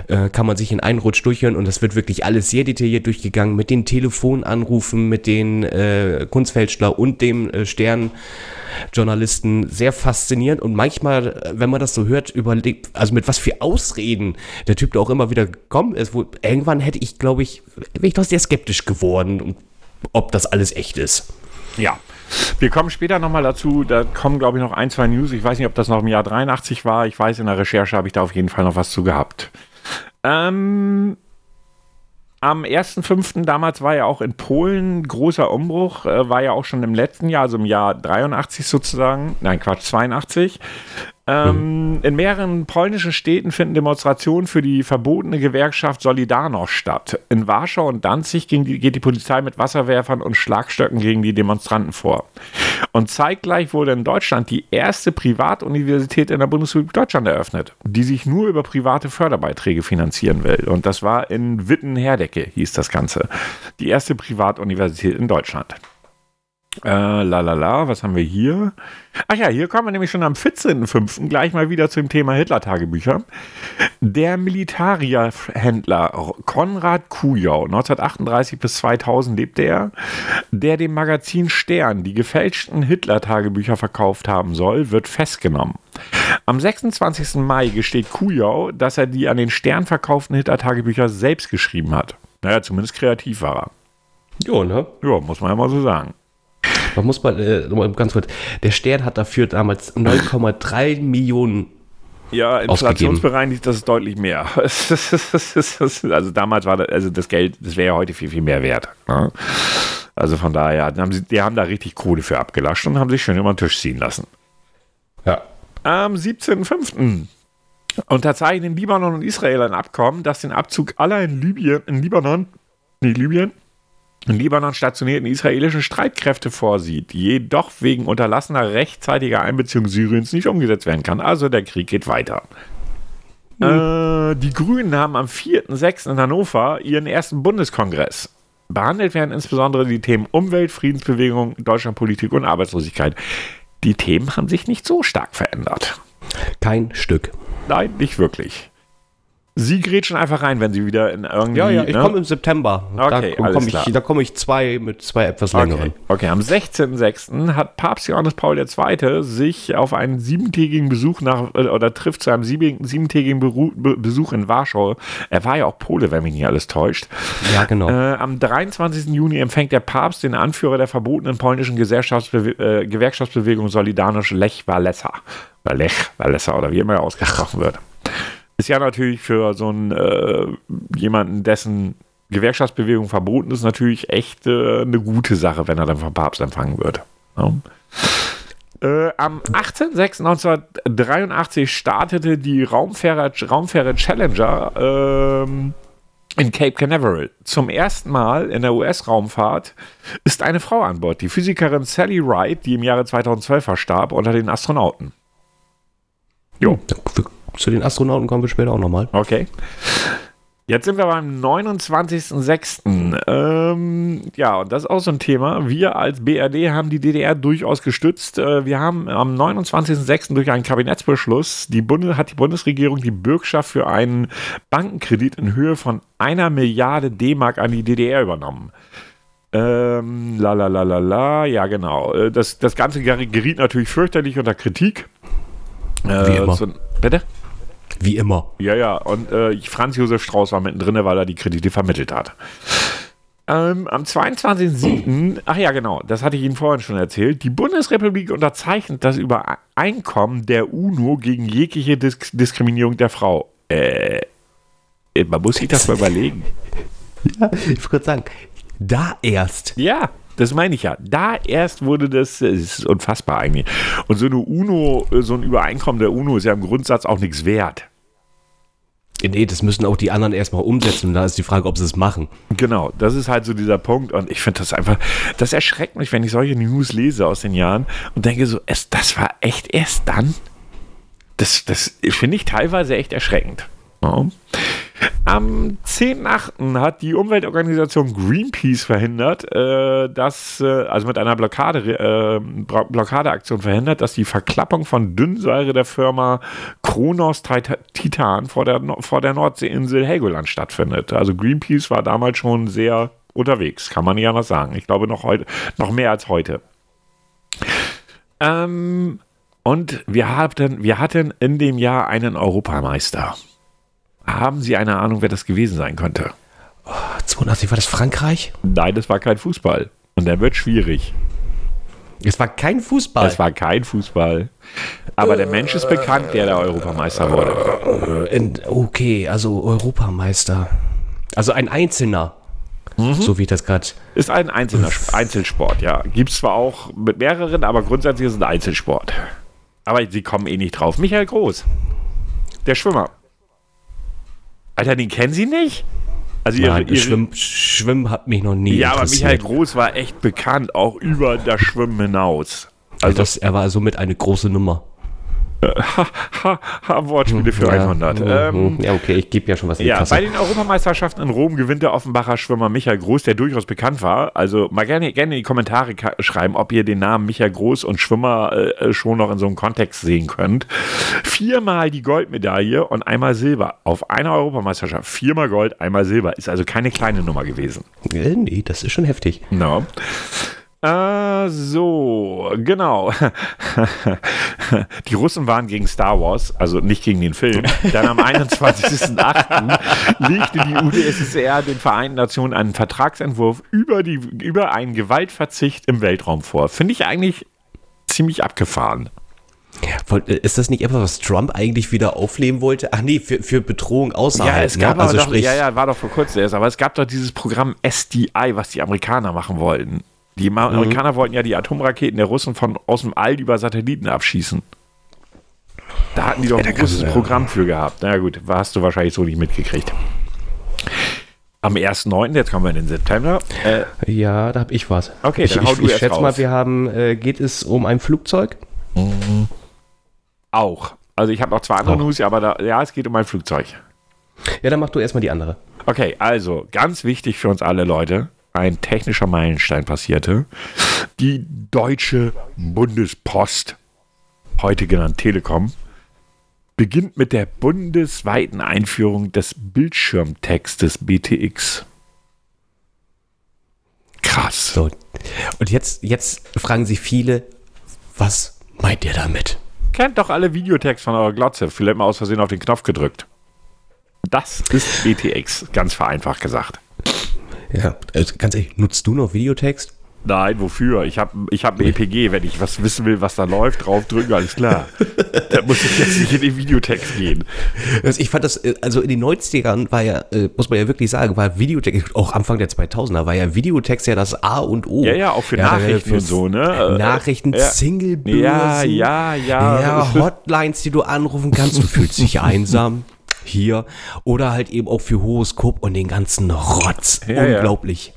Speaker 2: äh, kann man sich in einen Rutsch durchhören und das wird wirklich alles sehr detailliert durchgegangen mit den Telefonanrufen, mit den äh, Kunstfälschler und dem äh, Stern. Journalisten sehr faszinierend und manchmal, äh, wenn man das so hört, überlegt, also mit was für Ausreden der Typ da auch immer wieder gekommen ist, wo irgendwann hätte ich, glaube ich, wäre ich doch sehr skeptisch geworden, ob das alles echt ist.
Speaker 1: Ja. Wir kommen später nochmal dazu. Da kommen, glaube ich, noch ein, zwei News. Ich weiß nicht, ob das noch im Jahr 83 war. Ich weiß, in der Recherche habe ich da auf jeden Fall noch was zu gehabt. Ähm, am 1.5. damals war ja auch in Polen großer Umbruch. Äh, war ja auch schon im letzten Jahr, also im Jahr 83 sozusagen. Nein, Quatsch, 82. Ähm, In mehreren polnischen Städten finden Demonstrationen für die verbotene Gewerkschaft Solidarność statt. In Warschau und Danzig die, geht die Polizei mit Wasserwerfern und Schlagstöcken gegen die Demonstranten vor. Und zeitgleich wurde in Deutschland die erste Privatuniversität in der Bundesrepublik Deutschland eröffnet, die sich nur über private Förderbeiträge finanzieren will. Und das war in Witten-Herdecke, hieß das Ganze. Die erste Privatuniversität in Deutschland. Äh, la la la, was haben wir hier? Ach ja, hier kommen wir nämlich schon am 14.05. gleich mal wieder zum Thema Hitler-Tagebücher. Der Militarierhändler Konrad Kujau, 1938 bis 2000 lebte er, der dem Magazin Stern die gefälschten Hitler-Tagebücher verkauft haben soll, wird festgenommen. Am 26. Mai gesteht Kujau, dass er die an den Stern verkauften Hitler-Tagebücher selbst geschrieben hat. Naja, zumindest kreativ war er.
Speaker 2: Jo, ne?
Speaker 1: Ja, muss man ja mal so sagen.
Speaker 2: Man muss mal, äh, ganz kurz, der Stern hat dafür damals 9,3 Millionen
Speaker 1: Ja, inflationsbereinigt, das ist deutlich mehr. (laughs) also damals war das, also das Geld, das wäre ja heute viel, viel mehr wert. ne? Also von daher, die haben, sie, die haben da richtig Kohle für abgelascht und haben sich schön über den Tisch ziehen lassen.
Speaker 2: Ja.
Speaker 1: Am 17.05. unterzeichnen Libanon und Israel ein Abkommen, das den Abzug aller in Libyen, in Libanon, nee, Libyen, in Libanon stationierten israelischen Streitkräfte vorsieht, jedoch wegen unterlassener rechtzeitiger Einbeziehung Syriens nicht umgesetzt werden kann. Also der Krieg geht weiter. Äh, die Grünen haben am 4.6. in Hannover ihren ersten Bundeskongress. Behandelt werden insbesondere die Themen Umwelt, Friedensbewegung, Deutschlandpolitik und Arbeitslosigkeit. Die Themen haben sich nicht so stark verändert.
Speaker 2: Kein Stück.
Speaker 1: Nein, nicht wirklich. Sie grätschen einfach rein, wenn sie wieder in irgendwie.
Speaker 2: Ja, ja, ich
Speaker 1: ne?
Speaker 2: komme im September.
Speaker 1: Okay,
Speaker 2: da komme ich, da komm ich zwei mit zwei etwas längeren.
Speaker 1: Okay, okay. am 16.06. hat Papst Johannes Paul II. sich auf einen siebentägigen Besuch nach, äh, oder trifft zu einem sieben- siebentägigen Beru Be Besuch in Warschau. Er war ja auch Pole, wenn mich nicht alles täuscht.
Speaker 2: Ja, genau.
Speaker 1: Äh, am 23. Juni empfängt der Papst den Anführer der verbotenen polnischen äh, Gewerkschaftsbewegung Solidarność, Lech Walesa. Lech Walesa oder wie immer er ausgesprochen wird. Ist ja natürlich für so einen äh, jemanden, dessen Gewerkschaftsbewegung verboten ist, natürlich echt äh, eine gute Sache, wenn er dann vom Papst empfangen wird. Ja. Äh, am 18.06.1983 startete die Raumfähre, Raumfähre Challenger ähm, in Cape Canaveral. Zum ersten Mal in der US-Raumfahrt ist eine Frau an Bord, die Physikerin Sally Wright, die im Jahre 2012 verstarb, unter den Astronauten. Jo,
Speaker 2: Zu den Astronauten kommen wir später auch nochmal.
Speaker 1: okay. Jetzt sind wir beim 29.06. Ähm, ja, und das ist auch so ein Thema. Wir als BRD haben die DDR durchaus gestützt. Äh, wir haben am 29.06. durch einen Kabinettsbeschluss die Bundes hat die Bundesregierung die Bürgschaft für einen Bankenkredit in Höhe von einer Milliarde D-Mark an die DDR übernommen. Ähm, la la la la la, ja genau. Äh, Das, das Ganze geriet natürlich fürchterlich unter Kritik. Äh,
Speaker 2: Wie immer.
Speaker 1: So, bitte?
Speaker 2: Wie immer.
Speaker 1: Ja, ja, und äh, Franz Josef Strauß war mittendrin, weil er die Kredite vermittelt hat. Ähm, am 22.07., ach ja, genau, das hatte ich Ihnen vorhin schon erzählt, die Bundesrepublik unterzeichnet das Übereinkommen der UNO gegen jegliche Dis Diskriminierung der Frau. Äh, man muss sich das mal überlegen.
Speaker 2: Ja, ich wollte gerade sagen, da erst.
Speaker 1: Ja, das meine ich ja. Da erst wurde das, es ist unfassbar eigentlich. Und so eine UNO, so ein Übereinkommen der UNO ist ja im Grundsatz auch nichts wert.
Speaker 2: Nee, das müssen auch die anderen erstmal umsetzen. Und da ist die Frage, ob sie es machen.
Speaker 1: Genau, das ist halt so dieser Punkt. Und ich finde das einfach, das erschreckt mich, wenn ich solche News lese aus den Jahren und denke so, es, das war echt erst dann? Das, das finde ich teilweise echt erschreckend. Ja. Am 10.8. hat die Umweltorganisation Greenpeace verhindert, äh, dass, äh, also mit einer Blockade, äh, Blo- Blockadeaktion verhindert, dass die Verklappung von Dünnsäure der Firma Kronos Tit- Titan vor der, vor der Nordseeinsel Helgoland stattfindet. Also Greenpeace war damals schon sehr unterwegs, kann man nicht anders sagen. Ich glaube noch heute, noch mehr als heute. Ähm, und wir hatten, wir hatten in dem Jahr einen Europameister. Haben Sie eine Ahnung, wer das gewesen sein könnte?
Speaker 2: 82 war das Frankreich?
Speaker 1: Nein, das war kein Fußball. Und der wird schwierig.
Speaker 2: Es war kein Fußball.
Speaker 1: Es war kein Fußball. Aber der Mensch ist bekannt, der der Europameister wurde.
Speaker 2: Äh, okay, also Europameister. Also ein Einzelner. So wie ich das gerade.
Speaker 1: Ist ein einzelner Einzelsport, ja. Gibt es zwar auch mit mehreren, aber grundsätzlich ist es ein Einzelsport. Aber Sie kommen eh nicht drauf. Michael Groß. Der Schwimmer. Alter, den kennen Sie nicht? Also ihre,
Speaker 2: Nein,
Speaker 1: ihre,
Speaker 2: Schwimmen, Schwimmen hat mich noch nie
Speaker 1: Ja, aber Michael. Groß war echt bekannt, auch über das Schwimmen hinaus.
Speaker 2: Also
Speaker 1: Also,
Speaker 2: das, er war somit eine große Nummer.
Speaker 1: Ha, ha, ha, Wortspiele für 100.
Speaker 2: Ja,
Speaker 1: Ähm,
Speaker 2: ja okay, ich gebe ja schon was in die
Speaker 1: ja,
Speaker 2: Kasse.
Speaker 1: bei den Europameisterschaften in Rom gewinnt der Offenbacher Schwimmer Michael Groß, der durchaus bekannt war. Also mal gerne, gerne in die Kommentare schreiben, ob ihr den Namen Michael Groß und Schwimmer äh, schon noch in so einem Kontext sehen könnt. Viermal die Goldmedaille und einmal Silber auf einer Europameisterschaft. Viermal Gold, einmal Silber. Ist also keine kleine Nummer gewesen.
Speaker 2: Äh, nee, das ist schon heftig.
Speaker 1: No. Äh, so, genau. (laughs) Die Russen waren gegen Star Wars, also nicht gegen den Film. Dann am 21.08. legte die UdSSR den Vereinten Nationen einen Vertragsentwurf über, die, über einen Gewaltverzicht im Weltraum vor. Finde ich eigentlich ziemlich abgefahren.
Speaker 2: Äh, Ist das nicht etwas, was Trump eigentlich wieder aufleben wollte? Ach nee, für, für Bedrohung außerhalb.
Speaker 1: Ja, es gab
Speaker 2: ne? also
Speaker 1: doch,
Speaker 2: sprich,
Speaker 1: ja, ja, war doch vor kurzem erst, aber es gab doch dieses Programm SDI, was die Amerikaner machen wollten. Die
Speaker 2: Mhm.
Speaker 1: Amerikaner wollten ja die Atomraketen der Russen von aus dem All über Satelliten abschießen. Da hatten die doch
Speaker 2: Ja,
Speaker 1: ein großes Programm für gehabt. Na ja, gut, hast du wahrscheinlich so nicht mitgekriegt. Am 1.9., jetzt kommen wir in den September. Äh,
Speaker 2: Ja, da habe ich was.
Speaker 1: Okay,
Speaker 2: ich,
Speaker 1: dann hau
Speaker 2: ich,
Speaker 1: du
Speaker 2: ich
Speaker 1: erst
Speaker 2: schätze
Speaker 1: raus.
Speaker 2: mal, wir haben, äh, geht es um ein Flugzeug?
Speaker 1: auch. Also ich habe noch zwei andere
Speaker 2: Auch.
Speaker 1: News, aber da, ja, es geht um ein Flugzeug.
Speaker 2: Ja, dann mach du erstmal die andere.
Speaker 1: Okay, also ganz wichtig für uns alle Leute, ein technischer Meilenstein passierte. Die Deutsche Bundespost, heute genannt Telekom, beginnt mit der bundesweiten Einführung des Bildschirmtextes BTX. Krass.
Speaker 2: So. Und jetzt, jetzt fragen sich viele, was meint ihr damit?
Speaker 1: Kennt doch alle Videotext von eurer Glotze. Vielleicht mal aus Versehen auf den Knopf gedrückt. Das ist BTX, ganz vereinfacht gesagt.
Speaker 2: Ja, also ganz ehrlich, nutzt du noch Videotext?
Speaker 1: Nein, wofür? Ich habe ich hab ein EPG, wenn ich was wissen will, was da läuft, draufdrücken, alles klar. (laughs) da muss ich jetzt nicht in den Videotext gehen.
Speaker 2: Also ich fand das, äh, also in den 90ern war ja, äh, muss man ja wirklich sagen, war Videotext, auch Anfang der 2000er, war ja Videotext ja das A und O.
Speaker 1: Ja, ja, auch für
Speaker 2: da
Speaker 1: Nachrichten
Speaker 2: für
Speaker 1: und so, ne? Äh,
Speaker 2: Nachrichten,
Speaker 1: ja.
Speaker 2: Singlebörsen.
Speaker 1: Ja, ja, ja.
Speaker 2: Ja, (laughs) Hotlines, die du anrufen kannst, du fühlst dich einsam. Hier. Oder halt eben auch für Horoskop und den ganzen Rotz.
Speaker 1: Ja, ja.
Speaker 2: Unglaublich.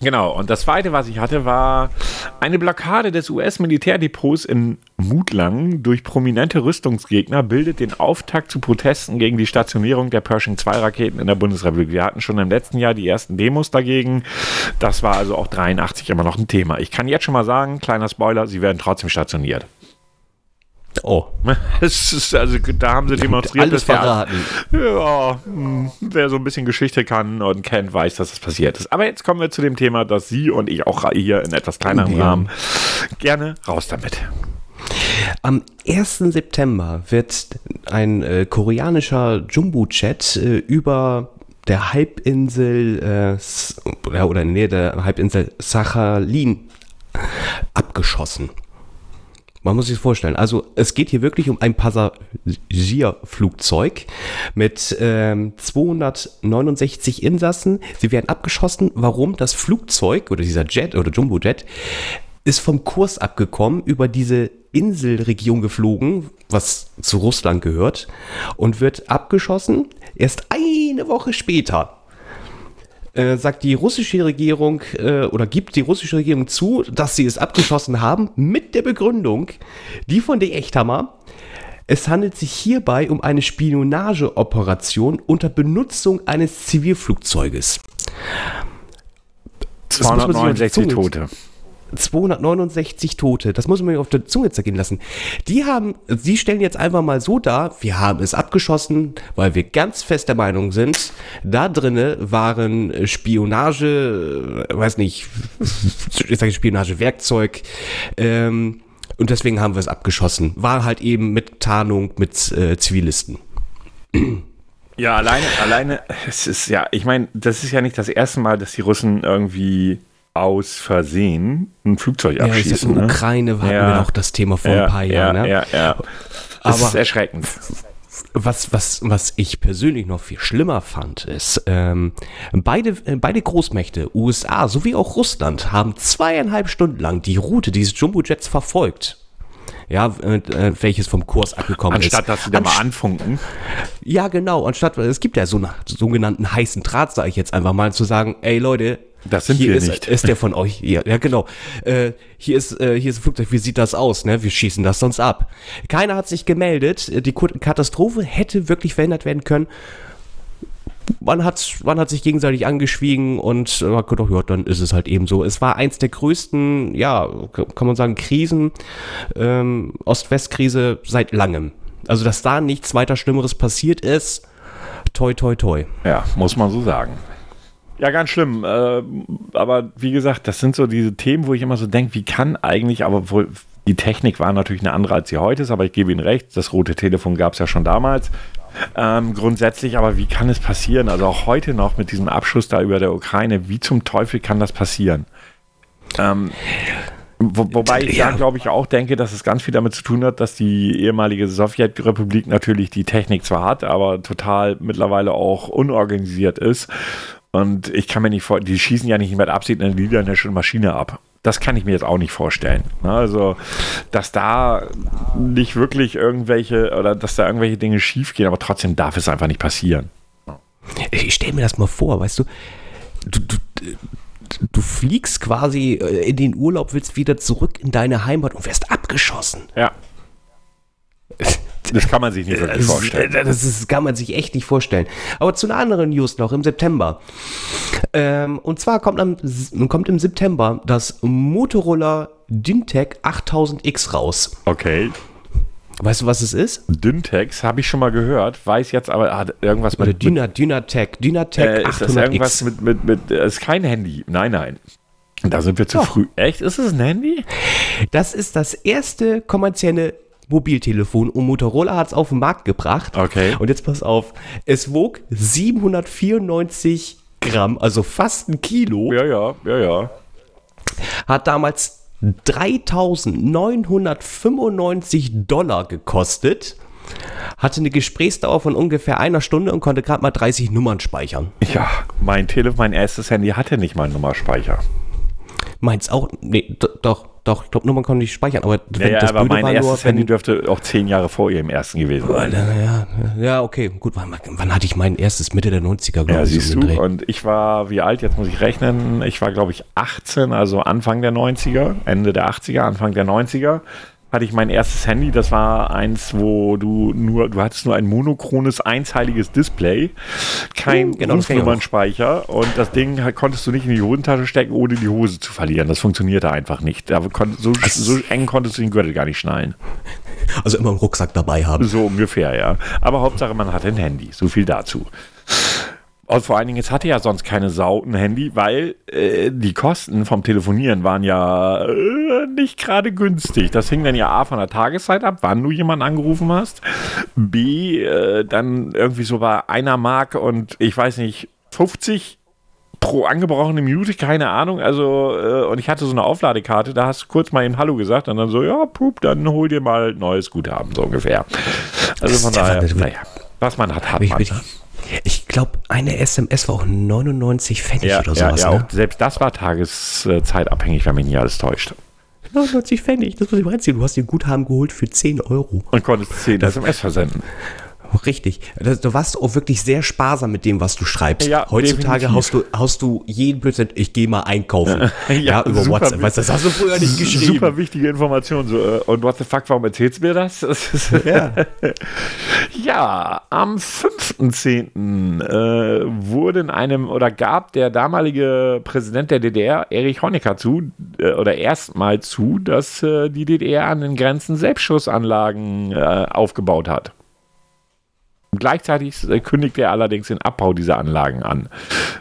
Speaker 1: Genau, und das zweite, was ich hatte, war eine Blockade des US-Militärdepots in Mutlang durch prominente Rüstungsgegner bildet den Auftakt zu Protesten gegen die Stationierung der Pershing-2-Raketen in der Bundesrepublik. Wir hatten schon im letzten Jahr die ersten Demos dagegen. Das war also auch 83 immer noch ein Thema. Ich kann jetzt schon mal sagen, kleiner Spoiler, sie werden trotzdem stationiert.
Speaker 2: Oh. (laughs)
Speaker 1: Ist, also da haben sie demonstriert.
Speaker 2: Alles verraten.
Speaker 1: Ja, hm, wer so ein bisschen Geschichte kann und kennt, weiß, dass das passiert ist. Aber jetzt kommen wir zu dem Thema, das Sie und ich auch hier in etwas kleinerem ja. Rahmen gerne raus damit.
Speaker 2: Am 1. September wird ein äh, koreanischer Jumbo-Jet äh, über der Halbinsel äh, oder in der Nähe der Halbinsel Sachalin abgeschossen. Man muss sich vorstellen. Also es geht hier wirklich um ein Passagierflugzeug mit ähm, 269 Insassen. Sie werden abgeschossen. Warum? Das Flugzeug oder dieser Jet oder Jumbo-Jet ist vom Kurs abgekommen, über diese Inselregion geflogen, was zu Russland gehört, und wird abgeschossen. Erst eine Woche später äh, sagt die russische Regierung äh, oder gibt die russische Regierung zu, dass sie es abgeschossen haben, mit der Begründung, die von der Echthammer. Es handelt sich hierbei um eine Spionageoperation unter Benutzung eines Zivilflugzeuges.
Speaker 1: 269 Tote.
Speaker 2: 269 Tote. Das muss man mir auf der Zunge zergehen lassen. Die haben, sie stellen jetzt einfach mal so dar, wir haben es abgeschossen, weil wir ganz fest der Meinung sind, da drinne waren Spionage, äh, weiß nicht, (laughs) ich sage Spionagewerkzeug, ähm, und deswegen haben wir es abgeschossen. War halt eben mit Tarnung mit äh, Zivilisten.
Speaker 1: Ja, alleine, alleine, es ist ja, ich meine, das ist ja nicht das erste Mal, dass die Russen irgendwie aus Versehen ein Flugzeug abschießen.
Speaker 2: Ja, in der Ukraine hatten ja. wir noch das Thema vor
Speaker 1: ja,
Speaker 2: ein paar Jahren.
Speaker 1: Ja, ne? ja, ja. Das Aber ist erschreckend.
Speaker 2: Was, was, was ich persönlich noch viel schlimmer fand, ist, ähm, beide, äh, beide Großmächte, USA sowie auch Russland, haben zweieinhalb Stunden lang die Route dieses Jumbo-Jets verfolgt ja, äh, welches vom Kurs abgekommen
Speaker 1: anstatt,
Speaker 2: ist.
Speaker 1: Anstatt, dass sie da mal anfunken.
Speaker 2: Ja, genau. Anstatt, es gibt ja so einen sogenannten heißen Draht, sage ich jetzt einfach mal, zu sagen, ey Leute,
Speaker 1: das sind
Speaker 2: hier
Speaker 1: wir
Speaker 2: ist,
Speaker 1: nicht.
Speaker 2: Ist der von euch? Ja, ja genau. Äh, hier ist äh, hier ist ein Flugzeug. Wie sieht das aus? Ne, wir schießen das sonst ab. Keiner hat sich gemeldet. Die Katastrophe hätte wirklich verhindert werden können. Man hat, man hat sich gegenseitig angeschwiegen und man hat gedacht, ja, dann ist es halt eben so. Es war eins der größten, ja, kann man sagen, Krisen, ähm, Ost-West-Krise seit langem. Also, dass da nichts weiter Schlimmeres passiert ist, toi, toi, toi.
Speaker 1: Ja, muss man so sagen. Ja, ganz schlimm. Äh, aber wie gesagt, das sind so diese Themen, wo ich immer so denke, wie kann eigentlich, aber wohl, die Technik war natürlich eine andere, als sie heute ist, aber ich gebe Ihnen recht, das rote Telefon gab es ja schon damals. Ähm, grundsätzlich, aber wie kann es passieren? Also auch heute noch mit diesem Abschuss da über der Ukraine, wie zum Teufel kann das passieren? Ähm, wo, wobei ich ja. da, glaube ich, auch denke, dass es ganz viel damit zu tun hat, dass die ehemalige Sowjetrepublik natürlich die Technik zwar hat, aber total mittlerweile auch unorganisiert ist und ich kann mir nicht vorstellen, die schießen ja nicht mit Absicht eine niederländische Maschine ab. Das kann ich mir jetzt auch nicht vorstellen. Ne? Also, dass da nicht wirklich irgendwelche oder dass da irgendwelche Dinge schief gehen, aber trotzdem darf es einfach nicht passieren.
Speaker 2: Ich stelle mir das mal vor, weißt du, du, du, du fliegst quasi äh, in den Urlaub, willst wieder zurück in deine Heimat und wirst abgeschossen.
Speaker 1: Ja. Das kann man sich nicht wirklich vorstellen.
Speaker 2: Das, ist, kann man sich echt nicht vorstellen. Aber zu einer anderen News noch im September. Ähm, und zwar kommt, am, kommt im September das Motorola Dyntec 8000X raus.
Speaker 1: Okay.
Speaker 2: Weißt du, was es ist?
Speaker 1: Dyntex habe ich schon mal gehört, weiß jetzt aber hat irgendwas
Speaker 2: mit. Oder Dyna, Dynatec, Dynatec
Speaker 1: äh, 800X. Ist das irgendwas mit, mit, mit, äh, ist kein Handy. Nein, nein. Da sind wir zu Doch. früh. Echt? Ist es ein Handy?
Speaker 2: Das ist das erste kommerzielle Mobiltelefon und Motorola hat es auf den Markt gebracht.
Speaker 1: Okay.
Speaker 2: Und jetzt pass auf, es wog 794 Gramm, also fast ein Kilo.
Speaker 1: Ja, ja, ja, ja.
Speaker 2: Hat damals 3995 Dollar gekostet. Hatte eine Gesprächsdauer von ungefähr einer Stunde und konnte gerade mal 30 Nummern speichern.
Speaker 1: Ja, mein Telefon, mein erstes Handy hatte nicht mal einen Nummerspeicher.
Speaker 2: Meins auch, nee, doch, doch, ich glaube, Nummern konnte ich speichern, aber
Speaker 1: Ja, ja,
Speaker 2: das
Speaker 1: aber mein erstes Handy dürfte auch zehn Jahre vor ihrem ersten gewesen sein.
Speaker 2: ja, ja, okay, gut, wann, wann hatte ich mein erstes? Mitte der 90er, glaube
Speaker 1: Ja,
Speaker 2: ich. so
Speaker 1: siehst
Speaker 2: den
Speaker 1: du. Und ich war, wie alt, jetzt muss ich rechnen, ich war, glaube ich, 18, also Anfang der 90er, Ende der 80er, Anfang der 90er, hatte ich mein erstes Handy. Das war eins, wo du nur, du hattest nur ein monochrones, einzeiliges Display, kein
Speaker 2: Hm, genau.
Speaker 1: Rufnummernspeicher und das Ding konntest du nicht in die Hosentasche stecken, ohne die Hose zu verlieren. Das funktionierte einfach nicht. So, so eng konntest du den Gürtel gar nicht schnallen.
Speaker 2: Also immer einen Rucksack dabei haben.
Speaker 1: So ungefähr, ja. Aber Hauptsache, man hat ein Handy. So viel dazu. Und vor allen Dingen, es hatte ja sonst keine Sau ein Handy, weil äh, die Kosten vom Telefonieren waren ja äh, nicht gerade günstig. Das hing dann ja A von der Tageszeit ab, wann du jemanden angerufen hast. B, äh, dann irgendwie so bei einer Mark und ich weiß nicht, 50 pro angebrochene Minute, keine Ahnung. Also, äh, und ich hatte so eine Aufladekarte, da hast du kurz mal eben Hallo gesagt und dann so, ja, pup, dann hol dir mal ein neues Guthaben, so ungefähr. Also von daher, naja, was man hat, hat
Speaker 2: Ich,
Speaker 1: man.
Speaker 2: ich, ich glaube, eine SMS war auch 99 Pfennig
Speaker 1: Ja,
Speaker 2: oder sowas.
Speaker 1: ja,
Speaker 2: ne?
Speaker 1: auch selbst das war tageszeitabhängig, wenn mich nicht alles täuscht.
Speaker 2: 99 Pfennig, das muss ich mal erzählen. Du hast dir Guthaben geholt für 10 Euro.
Speaker 1: Und konntest 10 SMS versenden.
Speaker 2: Richtig. Du warst auch wirklich sehr sparsam mit dem, was du schreibst.
Speaker 1: Ja,
Speaker 2: Heutzutage haust du, haust du jeden Blödsinn, ich gehe mal einkaufen.
Speaker 1: Ja,
Speaker 2: Ja, über
Speaker 1: super
Speaker 2: WhatsApp. Weißt das hast du früher nicht geschrieben.
Speaker 1: Super wichtige Information. So, äh, und what the fuck, warum erzählst du mir das? (laughs)
Speaker 2: Ja.
Speaker 1: Ja, am 5.10. Äh, wurde in einem oder gab der damalige Präsident der DDR, Erich Honecker, zu, äh, oder erstmal zu, dass äh, die DDR an den Grenzen Selbstschussanlagen äh, aufgebaut hat. Gleichzeitig äh, kündigte er allerdings den Abbau dieser Anlagen an.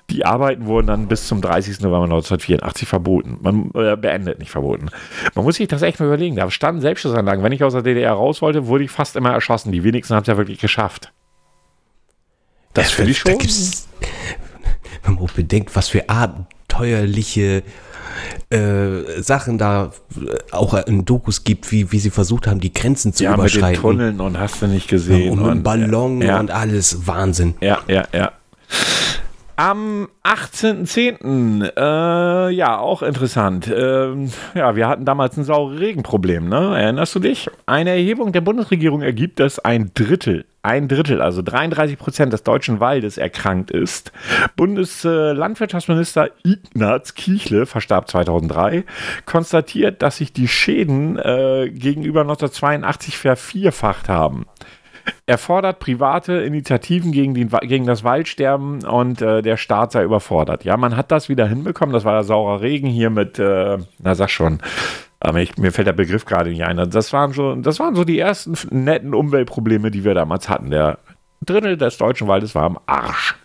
Speaker 1: Die Arbeiten wurden dann bis zum 30. November 1984 verboten. Man äh, beendet, nicht verboten. Man muss sich das echt mal überlegen. Da standen Selbstschussanlagen. Wenn ich aus der DDR raus wollte, wurde ich fast immer erschossen. Die wenigsten haben es ja wirklich geschafft. Das finde ich
Speaker 2: Da
Speaker 1: schon.
Speaker 2: wenn man auch bedenkt, was für abenteuerliche äh, Sachen da äh, auch in Dokus gibt, wie, wie sie versucht haben, die Grenzen zu
Speaker 1: Ja, mit den
Speaker 2: überschreiten.
Speaker 1: Tunneln und hast du nicht gesehen.
Speaker 2: und mit dem Ballon
Speaker 1: ja,
Speaker 2: und alles. Wahnsinn.
Speaker 1: Ja, ja, ja. Am 18.10., äh, ja, auch interessant. Ähm, ja, wir hatten damals ein saure Regenproblem, ne? Erinnerst du dich? Eine Erhebung der Bundesregierung ergibt, dass ein Drittel, ein Drittel, also 33 Prozent des deutschen Waldes erkrankt ist. Bundeslandwirtschaftsminister Ignaz Kiechle, verstarb 2003, konstatiert, dass sich die Schäden äh, gegenüber 1982 vervierfacht haben. Er fordert private Initiativen gegen, den, gegen das Waldsterben und äh, der Staat sei überfordert. Ja, man hat das wieder hinbekommen. Das war ja saurer Regen hier mit, äh, na sag schon, aber ich, mir fällt der Begriff gerade nicht ein. Das waren, so, das waren so die ersten netten Umweltprobleme, die wir damals hatten. Der Drittel des deutschen Waldes war am Arsch.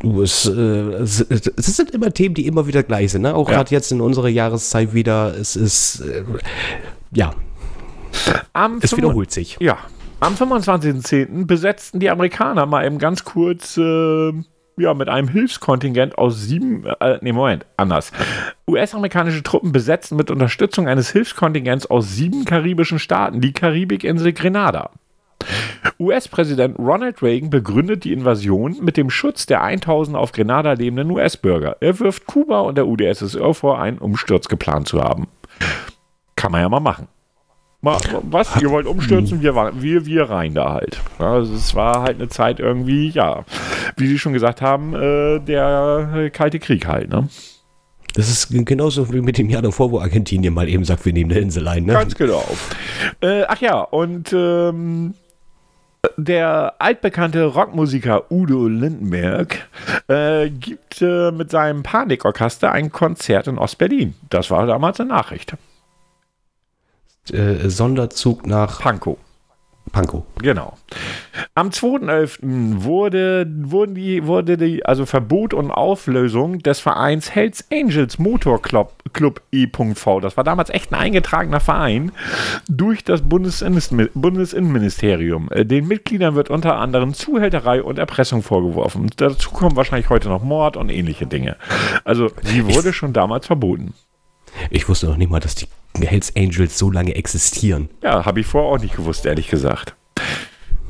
Speaker 2: Du, es, äh, es, es sind immer Themen, die immer wieder gleich sind. Ne? Auch
Speaker 1: Ja.
Speaker 2: gerade jetzt in unserer Jahreszeit wieder. Es ist, äh, ja,
Speaker 1: Am
Speaker 2: es wiederholt sich.
Speaker 1: Ja, am 25.10. besetzten die Amerikaner mal eben ganz kurz äh, ja, mit einem Hilfskontingent aus sieben, äh, nee, Moment, anders. US-amerikanische Truppen besetzten mit Unterstützung eines Hilfskontingents aus sieben karibischen Staaten die Karibikinsel Grenada. US-Präsident Ronald Reagan begründet die Invasion mit dem Schutz der 1000 auf Grenada lebenden US-Bürger. Er wirft Kuba und der UdSSR vor, einen Umsturz geplant zu haben. Kann man ja mal machen. Mal, was? Ihr wollt umstürzen? Wir, wa- wir, wir rein da halt. Also es war halt eine Zeit irgendwie, ja, wie Sie schon gesagt haben, äh, der äh, Kalte Krieg halt, ne?
Speaker 2: Das ist genauso wie mit dem Jahr davor, wo Argentinien mal eben sagt, wir nehmen eine Insel ein. Ne?
Speaker 1: Ganz genau. Äh, ach ja, und ähm, der altbekannte Rockmusiker Udo Lindenberg äh, gibt äh, mit seinem Panikorchester ein Konzert in Ostberlin. Das war damals eine Nachricht.
Speaker 2: Äh, Sonderzug nach
Speaker 1: Pankow.
Speaker 2: Pankow.
Speaker 1: Genau. Am 2.11. wurde, wurden die, wurde die, also Verbot und Auflösung des Vereins Hells Angels Motor Club, Club E.V. Das war damals echt ein eingetragener Verein durch das Bundesinnen- Bundesinnenministerium. Äh, Den Mitgliedern wird unter anderem Zuhälterei und Erpressung vorgeworfen. Dazu kommen wahrscheinlich heute noch Mord und ähnliche Dinge. Also, sie wurde schon damals verboten.
Speaker 2: Ich wusste noch nicht mal, dass die Hells Angels so lange existieren.
Speaker 1: Ja, habe ich vorher auch nicht gewusst, ehrlich gesagt.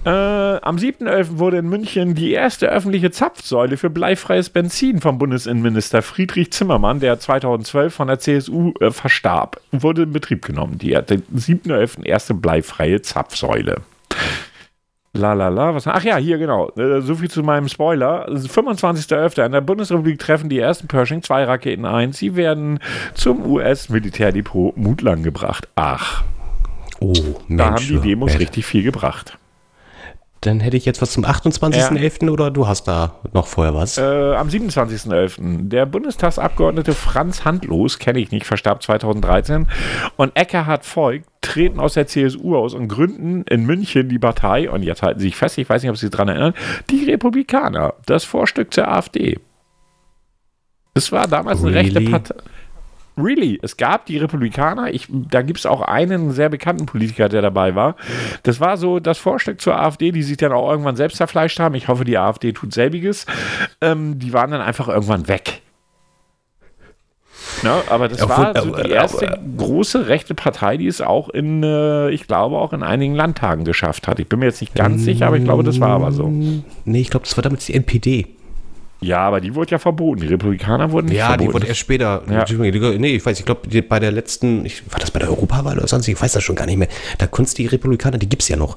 Speaker 1: Äh, am 7.11. wurde in München die erste öffentliche Zapfsäule für bleifreies Benzin vom Bundesinnenminister Friedrich Zimmermann, der 2012 von der CSU äh, verstarb, wurde in Betrieb genommen. Die hatte 7.11. erste bleifreie Zapfsäule. La la la, was? Ach ja, hier genau. Äh, so viel zu meinem Spoiler. 25.11. in der Bundesrepublik treffen die ersten Pershing 2 Raketen ein. Sie werden zum US-Militärdepot Mutlang gebracht. Ach,
Speaker 2: Oh, Mensch.
Speaker 1: da haben die Demos
Speaker 2: Mensch.
Speaker 1: richtig viel gebracht.
Speaker 2: Dann hätte ich jetzt was zum 28.11. oder du hast da noch vorher was?
Speaker 1: Äh, am 27.11. Der Bundestagsabgeordnete Franz Handlos, kenne ich nicht, verstarb 2013, und Eckhard Voigt treten aus der CSU aus und gründen in München die Partei, und jetzt halten Sie sich fest, ich weiß nicht, ob Sie sich daran erinnern, die Republikaner, das Vorstück zur AfD. Es war damals eine rechte
Speaker 2: Really?
Speaker 1: Partei. Really, es gab die Republikaner, ich, da gibt es auch einen sehr bekannten Politiker, der dabei war. Das war so das Vorstück zur AfD, die sich dann auch irgendwann selbst zerfleischt haben. Ich hoffe, die AfD tut selbiges. Ähm, die waren dann einfach irgendwann weg. Ne, aber das war so die erste große rechte Partei, die es auch in, äh, ich glaube, auch in einigen Landtagen geschafft hat. Ich bin mir jetzt nicht ganz sicher, aber ich glaube, das war aber so.
Speaker 2: Nee, ich glaube, das war damals die NPD.
Speaker 1: Ja, aber die wurde ja verboten. Die Republikaner wurden nicht
Speaker 2: Ja,
Speaker 1: verboten.
Speaker 2: die wurde erst später.
Speaker 1: Ja.
Speaker 2: Nee, ich weiß, ich glaube, bei der letzten, ich, war das bei der Europawahl oder sonst? Ich weiß das schon gar nicht mehr. Da kunst die Republikaner, die gibt es ja noch.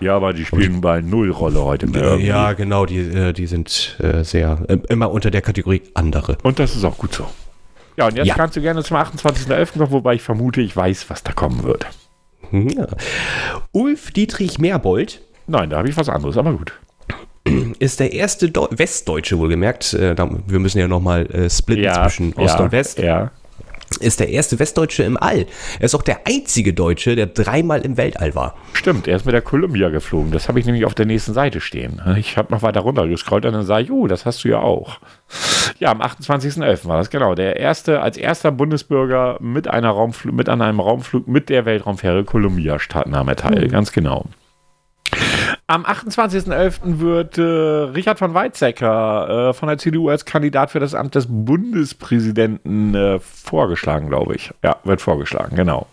Speaker 1: ja, aber die spielen bei null Rolle heute mehr.
Speaker 2: ja, genau, die, äh, die sind äh, sehr, äh, immer unter der Kategorie andere.
Speaker 1: Und das ist auch gut so. Ja, und jetzt
Speaker 2: Ja.
Speaker 1: kannst du gerne zum 28.11. kommen, wobei ich vermute, ich weiß, was da kommen wird.
Speaker 2: Hm, Ja. Ulf Dietrich Merbold
Speaker 1: Nein, da habe ich was anderes, aber gut. (clears throat)
Speaker 2: ist der erste Deu Westdeutsche, wohlgemerkt. Äh, da, wir müssen ja nochmal äh, splitten zwischen Ost
Speaker 1: ja,
Speaker 2: und West.
Speaker 1: Ja.
Speaker 2: Ist der erste Westdeutsche im All. Er ist auch der einzige Deutsche, der dreimal im Weltall war.
Speaker 1: Stimmt, er ist mit der Columbia geflogen. Das habe ich nämlich auf der nächsten Seite stehen. Ich habe noch weiter runter gescrollt und dann sage ich, oh, das hast du ja auch. Ja, am 28.11. war das, genau. Der erste, als erster Bundesbürger mit, einer Raumflug, mit an einem Raumflug mit der Weltraumfähre Columbia statt nahm er teil, ganz genau. Am 28.11. wird äh, Richard von Weizsäcker äh, von der CDU als Kandidat für das Amt des Bundespräsidenten äh, vorgeschlagen, glaube ich. Ja, wird vorgeschlagen, genau.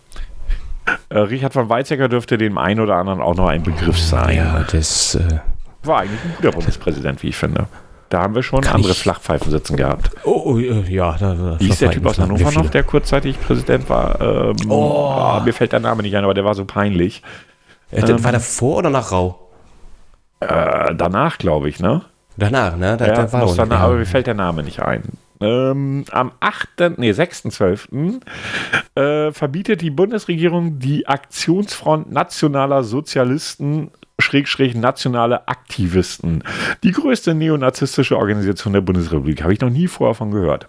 Speaker 1: Äh, Richard von Weizsäcker dürfte dem einen oder anderen auch noch ein Begriff sein.
Speaker 2: Ja, das. Äh,
Speaker 1: War eigentlich ein guter Bundespräsident, wie ich finde. Da haben wir schon andere Flachpfeifen sitzen gehabt.
Speaker 2: oh, oh, ja, da, da
Speaker 1: Wie ist der Typ aus Hannover noch, der kurzzeitig Präsident war? Ähm,
Speaker 2: Oh.
Speaker 1: ah, mir fällt der Name nicht ein, aber der war so peinlich.
Speaker 2: Äh, der- war der vor oder nach Rau?
Speaker 1: Äh, danach, glaube ich, ne?
Speaker 2: Danach, ne? Da,
Speaker 1: Ja,
Speaker 2: da war
Speaker 1: danach,
Speaker 2: ja.
Speaker 1: aber mir fällt der Name nicht ein. Ähm, am 8., nee, 6.12. Äh, verbietet die Bundesregierung die Aktionsfront nationaler Sozialisten Schrägstrich nationale Aktivisten. Die größte neonazistische Organisation der Bundesrepublik. Habe ich noch nie vorher von gehört.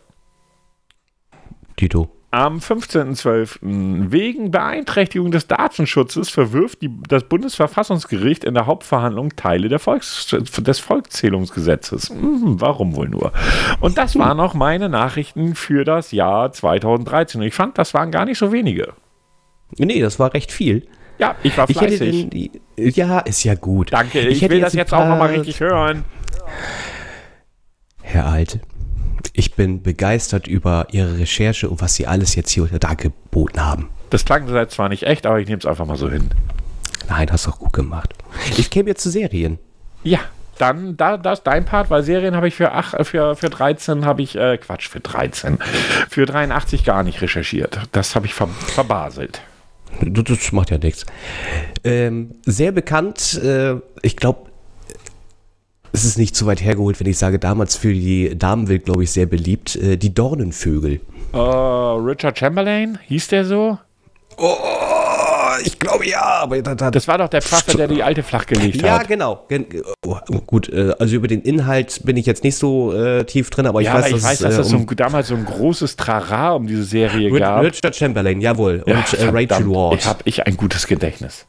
Speaker 2: Tito.
Speaker 1: Am 15.12. wegen Beeinträchtigung des Datenschutzes verwirft die, das Bundesverfassungsgericht in der Hauptverhandlung Teile der Volks, des Volkszählungsgesetzes. Hm, warum wohl nur? Und das waren noch meine Nachrichten für das Jahr 2013. Und ich fand, das waren gar nicht so wenige.
Speaker 2: Nee, das war recht viel.
Speaker 1: Ja, ich war
Speaker 2: Ich
Speaker 1: fleißig.
Speaker 2: den, ja, ist ja gut.
Speaker 1: Danke, ich,
Speaker 2: hätte
Speaker 1: will das
Speaker 2: ein
Speaker 1: jetzt auch nochmal richtig hören.
Speaker 2: Herr Alt, ich bin begeistert über Ihre Recherche und was Sie alles jetzt hier dargeboten haben.
Speaker 1: Das klang jetzt zwar nicht echt, aber ich nehme es einfach mal so hin.
Speaker 2: Nein, hast du auch gut gemacht. Ich käme jetzt zu Serien.
Speaker 1: Ja, dann da, das ist dein Part, weil Serien habe ich für, ach, für, für 13 habe ich, äh, Quatsch, für 13, für 83 gar nicht recherchiert. Das habe ich ver, verbaselt.
Speaker 2: Das, das macht ja nichts. Ähm, sehr bekannt, äh, ich glaube, es ist nicht zu weit hergeholt, wenn ich sage, damals für die Damenwelt, glaube ich, sehr beliebt, äh, die Dornenvögel.
Speaker 1: Äh, Richard Chamberlain, hieß der so?
Speaker 2: Oh, ich glaube ja, aber da, da,
Speaker 1: Das war doch der Pfaffe, der die alte flachgelegt
Speaker 2: Ja,
Speaker 1: hat.
Speaker 2: genau. Gen oh, gut, äh, also über den Inhalt bin ich jetzt nicht so äh, tief drin, aber ich
Speaker 1: Ja,
Speaker 2: weiß,
Speaker 1: aber ich
Speaker 2: dass
Speaker 1: weiß,
Speaker 2: es,
Speaker 1: dass
Speaker 2: äh,
Speaker 1: das so ein, damals so ein großes Trara um diese Serie
Speaker 2: Ri-
Speaker 1: gab.
Speaker 2: Richard Chamberlain, jawohl.
Speaker 1: Ja,
Speaker 2: und äh, Rachel Ward.
Speaker 1: Ich habe ich ein gutes Gedächtnis.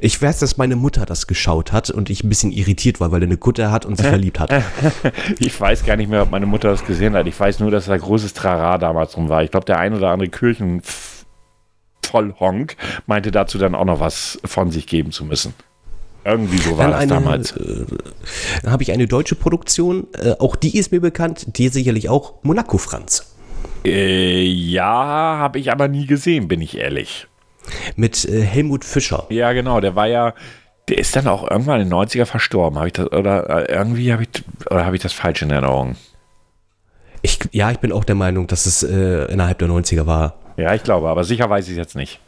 Speaker 2: Ich weiß, dass meine Mutter das geschaut hat und ich ein bisschen irritiert war, weil er eine Kutte hat und sich (laughs) verliebt hat.
Speaker 1: Ich weiß gar nicht mehr, ob meine Mutter das gesehen hat. Ich weiß nur, dass da großes Trara damals drum war. Ich glaube, der ein oder andere Kirchenvollhonk meinte dazu dann auch noch was von sich geben zu müssen. Irgendwie so war
Speaker 2: Dann
Speaker 1: das
Speaker 2: eine,
Speaker 1: damals.
Speaker 2: Äh, dann habe ich eine deutsche Produktion, äh, auch die ist mir bekannt, die sicherlich auch Monaco Franz.
Speaker 1: Äh, ja, habe ich aber nie gesehen, bin ich ehrlich.
Speaker 2: Mit äh, Helmut Fischer.
Speaker 1: Ja, genau, der war ja, Der ist dann auch irgendwann in den 90er verstorben. Habe ich das, oder äh, irgendwie habe ich, oder habe ich das falsch in Erinnerung?
Speaker 2: Ich, ja, ich bin auch der Meinung, dass es äh, innerhalb der 90er war.
Speaker 1: Ja, ich glaube, aber sicher weiß ich es jetzt nicht.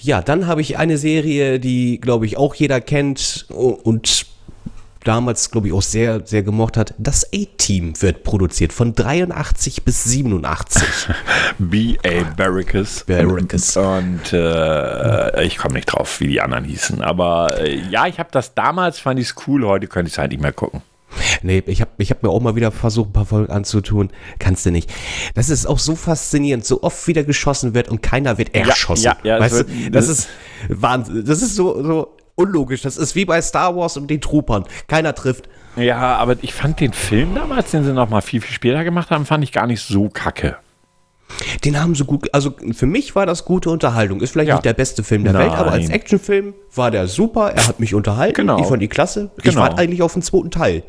Speaker 2: Ja, dann habe ich eine Serie, die, glaube ich, auch jeder kennt und damals, glaube ich, auch sehr, sehr gemocht hat. Das A-Team wird produziert von 83 bis 87.
Speaker 1: B.A. Barracus.
Speaker 2: Barracus.
Speaker 1: Und äh, ich komme nicht drauf, wie die anderen hießen. Aber äh, ja, ich habe das damals, fand ich es cool. Heute könnte ich es halt nicht mehr gucken.
Speaker 2: Nee, ich habe ich hab mir auch mal wieder versucht, ein paar Folgen anzutun. Kannst du nicht. Das ist auch so faszinierend, so oft wieder geschossen wird und keiner wird erschossen.
Speaker 1: Ja, ja, ja,
Speaker 2: weißt
Speaker 1: wird,
Speaker 2: du, das, das ist Wahnsinn. Das ist so, so unlogisch. Das ist wie bei Star Wars und den Troopern. Keiner trifft.
Speaker 1: Ja, aber ich fand den Film damals, den sie noch mal viel, viel später gemacht haben, fand ich gar nicht so kacke.
Speaker 2: Den haben sie gut, also für mich war das gute Unterhaltung. Ist vielleicht
Speaker 1: Ja.
Speaker 2: nicht der beste Film der
Speaker 1: Nein.
Speaker 2: Welt, aber als Actionfilm war der super. Er hat mich unterhalten.
Speaker 1: Genau.
Speaker 2: Ich fand die klasse. Ich
Speaker 1: Genau.
Speaker 2: warte eigentlich auf den zweiten Teil.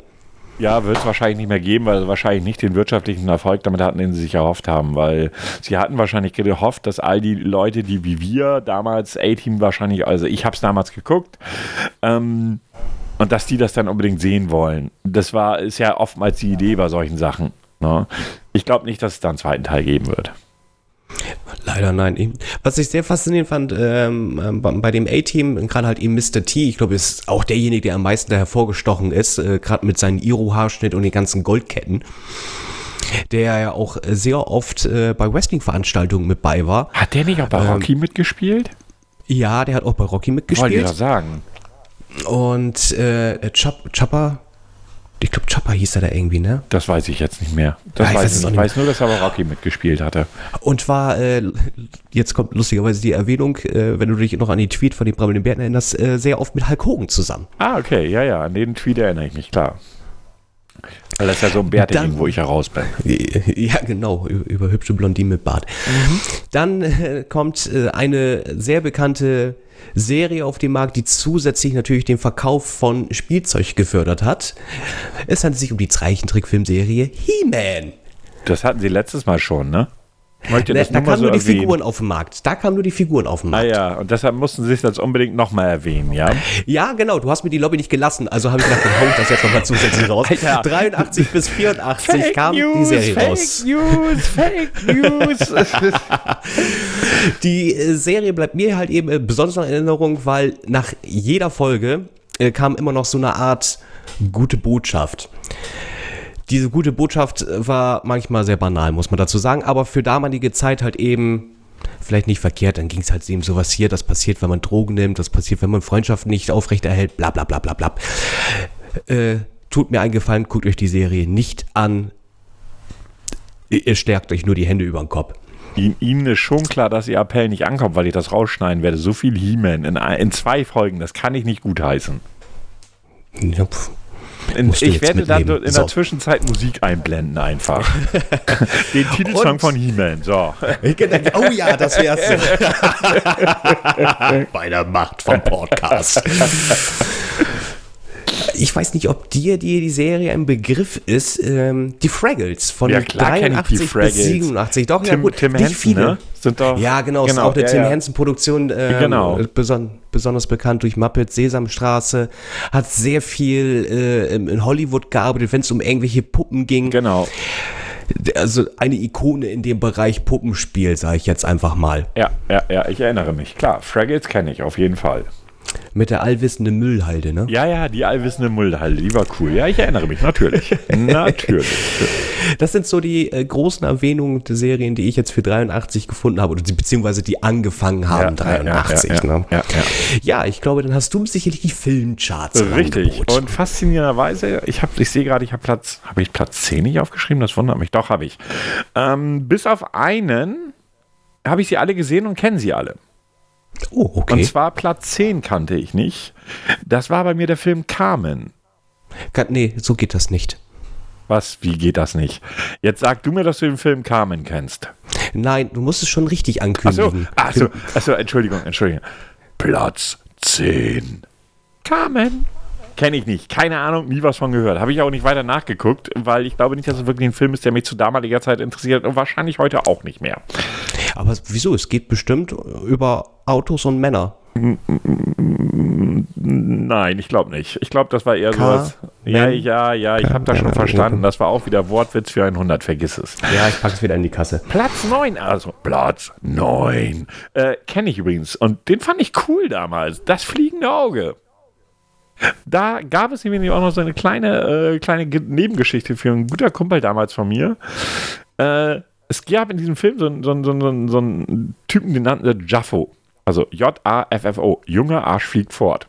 Speaker 1: Ja, wird es wahrscheinlich nicht mehr geben, weil sie wahrscheinlich nicht den wirtschaftlichen Erfolg damit hatten, den sie sich erhofft haben, weil sie hatten wahrscheinlich gehofft, dass all die Leute, die wie wir damals A-Team wahrscheinlich, also ich habe es damals geguckt, ähm, und dass die das dann unbedingt sehen wollen. Das war, ist ja oftmals die Idee bei solchen Sachen. Ne? Ich glaube nicht, dass es da einen zweiten Teil geben wird.
Speaker 2: Leider nein. Was ich sehr faszinierend fand ähm, ähm, bei dem A-Team, gerade halt eben Mr. T, ich glaube, ist auch derjenige, der am meisten da hervorgestochen ist, äh, gerade mit seinem Iro-Haarschnitt und den ganzen Goldketten, der ja auch sehr oft äh, bei Wrestling-Veranstaltungen mit bei war.
Speaker 1: Hat der nicht auch bei Rocky mitgespielt?
Speaker 2: Ja, der hat auch bei Rocky
Speaker 1: Wollte ich
Speaker 2: mitgespielt.
Speaker 1: sagen.
Speaker 2: Und äh, Chopper, ich glaube Chopper hieß er da irgendwie, ne?
Speaker 1: Das weiß ich jetzt nicht mehr. Das
Speaker 2: Ah, ich weiß
Speaker 1: weiß ich nicht. Weiß nur, dass er bei Rocky mitgespielt hatte.
Speaker 2: Und war, äh, jetzt kommt lustigerweise die Erwähnung, äh, wenn du dich noch an die Tweet von den Brabbelnden Bären erinnerst, äh, sehr oft mit Hulk Hogan zusammen.
Speaker 1: Ah, okay, ja, ja, an den Tweet erinnere ich mich, klar. Weil das ist ja so ein
Speaker 2: Dann-
Speaker 1: wo ich heraus bin. (laughs)
Speaker 2: Ja, genau, über, hübsche Blondinen mit Bart. Dann äh, kommt äh, eine sehr bekannte Serie auf den Markt, die zusätzlich natürlich den Verkauf von Spielzeug gefördert hat. Es handelt sich um die Zeichentrickfilmserie He-Man.
Speaker 1: Das hatten sie letztes Mal schon, ne? Möchte
Speaker 2: Da,
Speaker 1: das
Speaker 2: da kamen
Speaker 1: so
Speaker 2: nur die
Speaker 1: erwähnen.
Speaker 2: Figuren auf den Markt. Da kamen nur die Figuren auf den
Speaker 1: Ah
Speaker 2: Markt.
Speaker 1: ja, und deshalb mussten sie es jetzt unbedingt nochmal erwähnen, ja?
Speaker 2: Ja, genau, du hast mir die Lobby nicht gelassen, also habe ich gedacht, dann hau ich das jetzt nochmal zusätzlich raus.
Speaker 1: Alter.
Speaker 2: 83 bis 84 kam die Serie
Speaker 1: Fake
Speaker 2: raus.
Speaker 1: News, Fake News. (laughs)
Speaker 2: Die äh, Serie bleibt mir halt eben äh, besonders in Erinnerung, weil nach jeder Folge äh, kam immer noch so eine Art gute Botschaft. Diese gute Botschaft äh, war manchmal sehr banal, muss man dazu sagen, aber für damalige Zeit halt eben vielleicht nicht verkehrt. Dann ging es halt eben sowas hier, das passiert, wenn man Drogen nimmt, das passiert, wenn man Freundschaften nicht aufrechterhält, bla bla bla bla bla. Äh, tut mir einen Gefallen, guckt euch die Serie nicht an. Ihr stärkt euch nur die Hände über den Kopf.
Speaker 1: Ihnen, Ihnen ist schon klar, dass Ihr Appell nicht ankommt, weil ich das rausschneiden werde. So viel He-Man in, in zwei Folgen, das kann ich nicht gutheißen.
Speaker 2: Ja, pf.
Speaker 1: In, ich werde dann in
Speaker 2: So.
Speaker 1: der Zwischenzeit Musik einblenden einfach. (laughs) Den Titelsong von He-Man, so.
Speaker 2: Oh ja, das wär's. (laughs) Bei der Macht vom Podcast. (laughs) Ich weiß nicht, ob dir die, die Serie ein Begriff ist. Ähm, die Fraggles von
Speaker 1: Ja, klar kenn ich die
Speaker 2: 83 bis
Speaker 1: Fraggles.
Speaker 2: 87. Doch, ja
Speaker 1: Tim,
Speaker 2: gut,
Speaker 1: Tim Henson,
Speaker 2: viele.
Speaker 1: ne? Sind doch,
Speaker 2: Ja, genau, ist
Speaker 1: genau
Speaker 2: auch eine
Speaker 1: ja,
Speaker 2: Tim
Speaker 1: ja.
Speaker 2: Henson-Produktion, ähm,
Speaker 1: Genau.
Speaker 2: beson besonders bekannt durch Muppets, Sesamstraße, hat sehr viel äh, in in Hollywood gearbeitet, wenn es um irgendwelche Puppen ging.
Speaker 1: Genau.
Speaker 2: Also eine Ikone in dem Bereich Puppenspiel, sage ich jetzt einfach mal.
Speaker 1: Ja, ja, ja, ich erinnere mich. Klar, Fraggles kenne ich auf jeden Fall.
Speaker 2: Mit der allwissenden Müllhalde, ne?
Speaker 1: Ja, ja, die allwissende Mullhalde, die war cool. Ja, ich erinnere mich, natürlich. (laughs) natürlich.
Speaker 2: Das sind so die äh, großen Erwähnungen der Serien, die ich jetzt für 83 gefunden habe, oder die, beziehungsweise die angefangen haben, 83.
Speaker 1: Ja, ja,
Speaker 2: ne?
Speaker 1: ja, ja.
Speaker 2: ja, ich glaube, dann hast du sicherlich die Filmcharts.
Speaker 1: Richtig.
Speaker 2: Angebot.
Speaker 1: Und faszinierenderweise, ich, hab, ich sehe gerade, ich habe Platz, habe ich Platz 10 nicht aufgeschrieben? Das wundert mich. Doch, habe ich. Ähm, bis auf einen habe ich sie alle gesehen und kenne sie alle.
Speaker 2: Oh, okay.
Speaker 1: Und zwar Platz 10 kannte ich nicht. Das war bei mir der Film Carmen.
Speaker 2: Kann, nee, so geht das nicht.
Speaker 1: Was? Wie geht das nicht? Jetzt sag du mir, dass du den Film Carmen kennst.
Speaker 2: Nein, du musst es schon richtig
Speaker 1: Achso,
Speaker 2: ankündigen.
Speaker 1: achso, achso, Entschuldigung, Entschuldigung. Platz 10. Carmen. Kenne ich nicht. Keine Ahnung, nie was von gehört. Habe ich auch nicht weiter nachgeguckt, weil ich glaube nicht, dass es wirklich ein Film ist, der mich zu damaliger Zeit interessiert und wahrscheinlich heute auch nicht mehr.
Speaker 2: Aber wieso? Es geht bestimmt über Autos und Männer.
Speaker 1: Nein, ich glaube nicht. Ich glaube, das war eher
Speaker 2: K,
Speaker 1: sowas. Ja, ja, ja, ich habe das schon verstanden. Das war auch wieder Wortwitz für 100, vergiss es.
Speaker 2: Ja, ich packe es wieder in die Kasse.
Speaker 1: Platz 9, also Platz 9. Äh, Kenne ich übrigens. Und den fand ich cool damals. Das fliegende Auge. Da gab es nämlich auch noch so eine kleine, äh, kleine Ge- Nebengeschichte für einen guter Kumpel damals von mir. Äh, es gab in diesem Film so, einen- so, einen- so, einen- so, einen- Typen, den nannten sie Jaffo. Also J-A-F-F-O. Junger Arsch fliegt fort.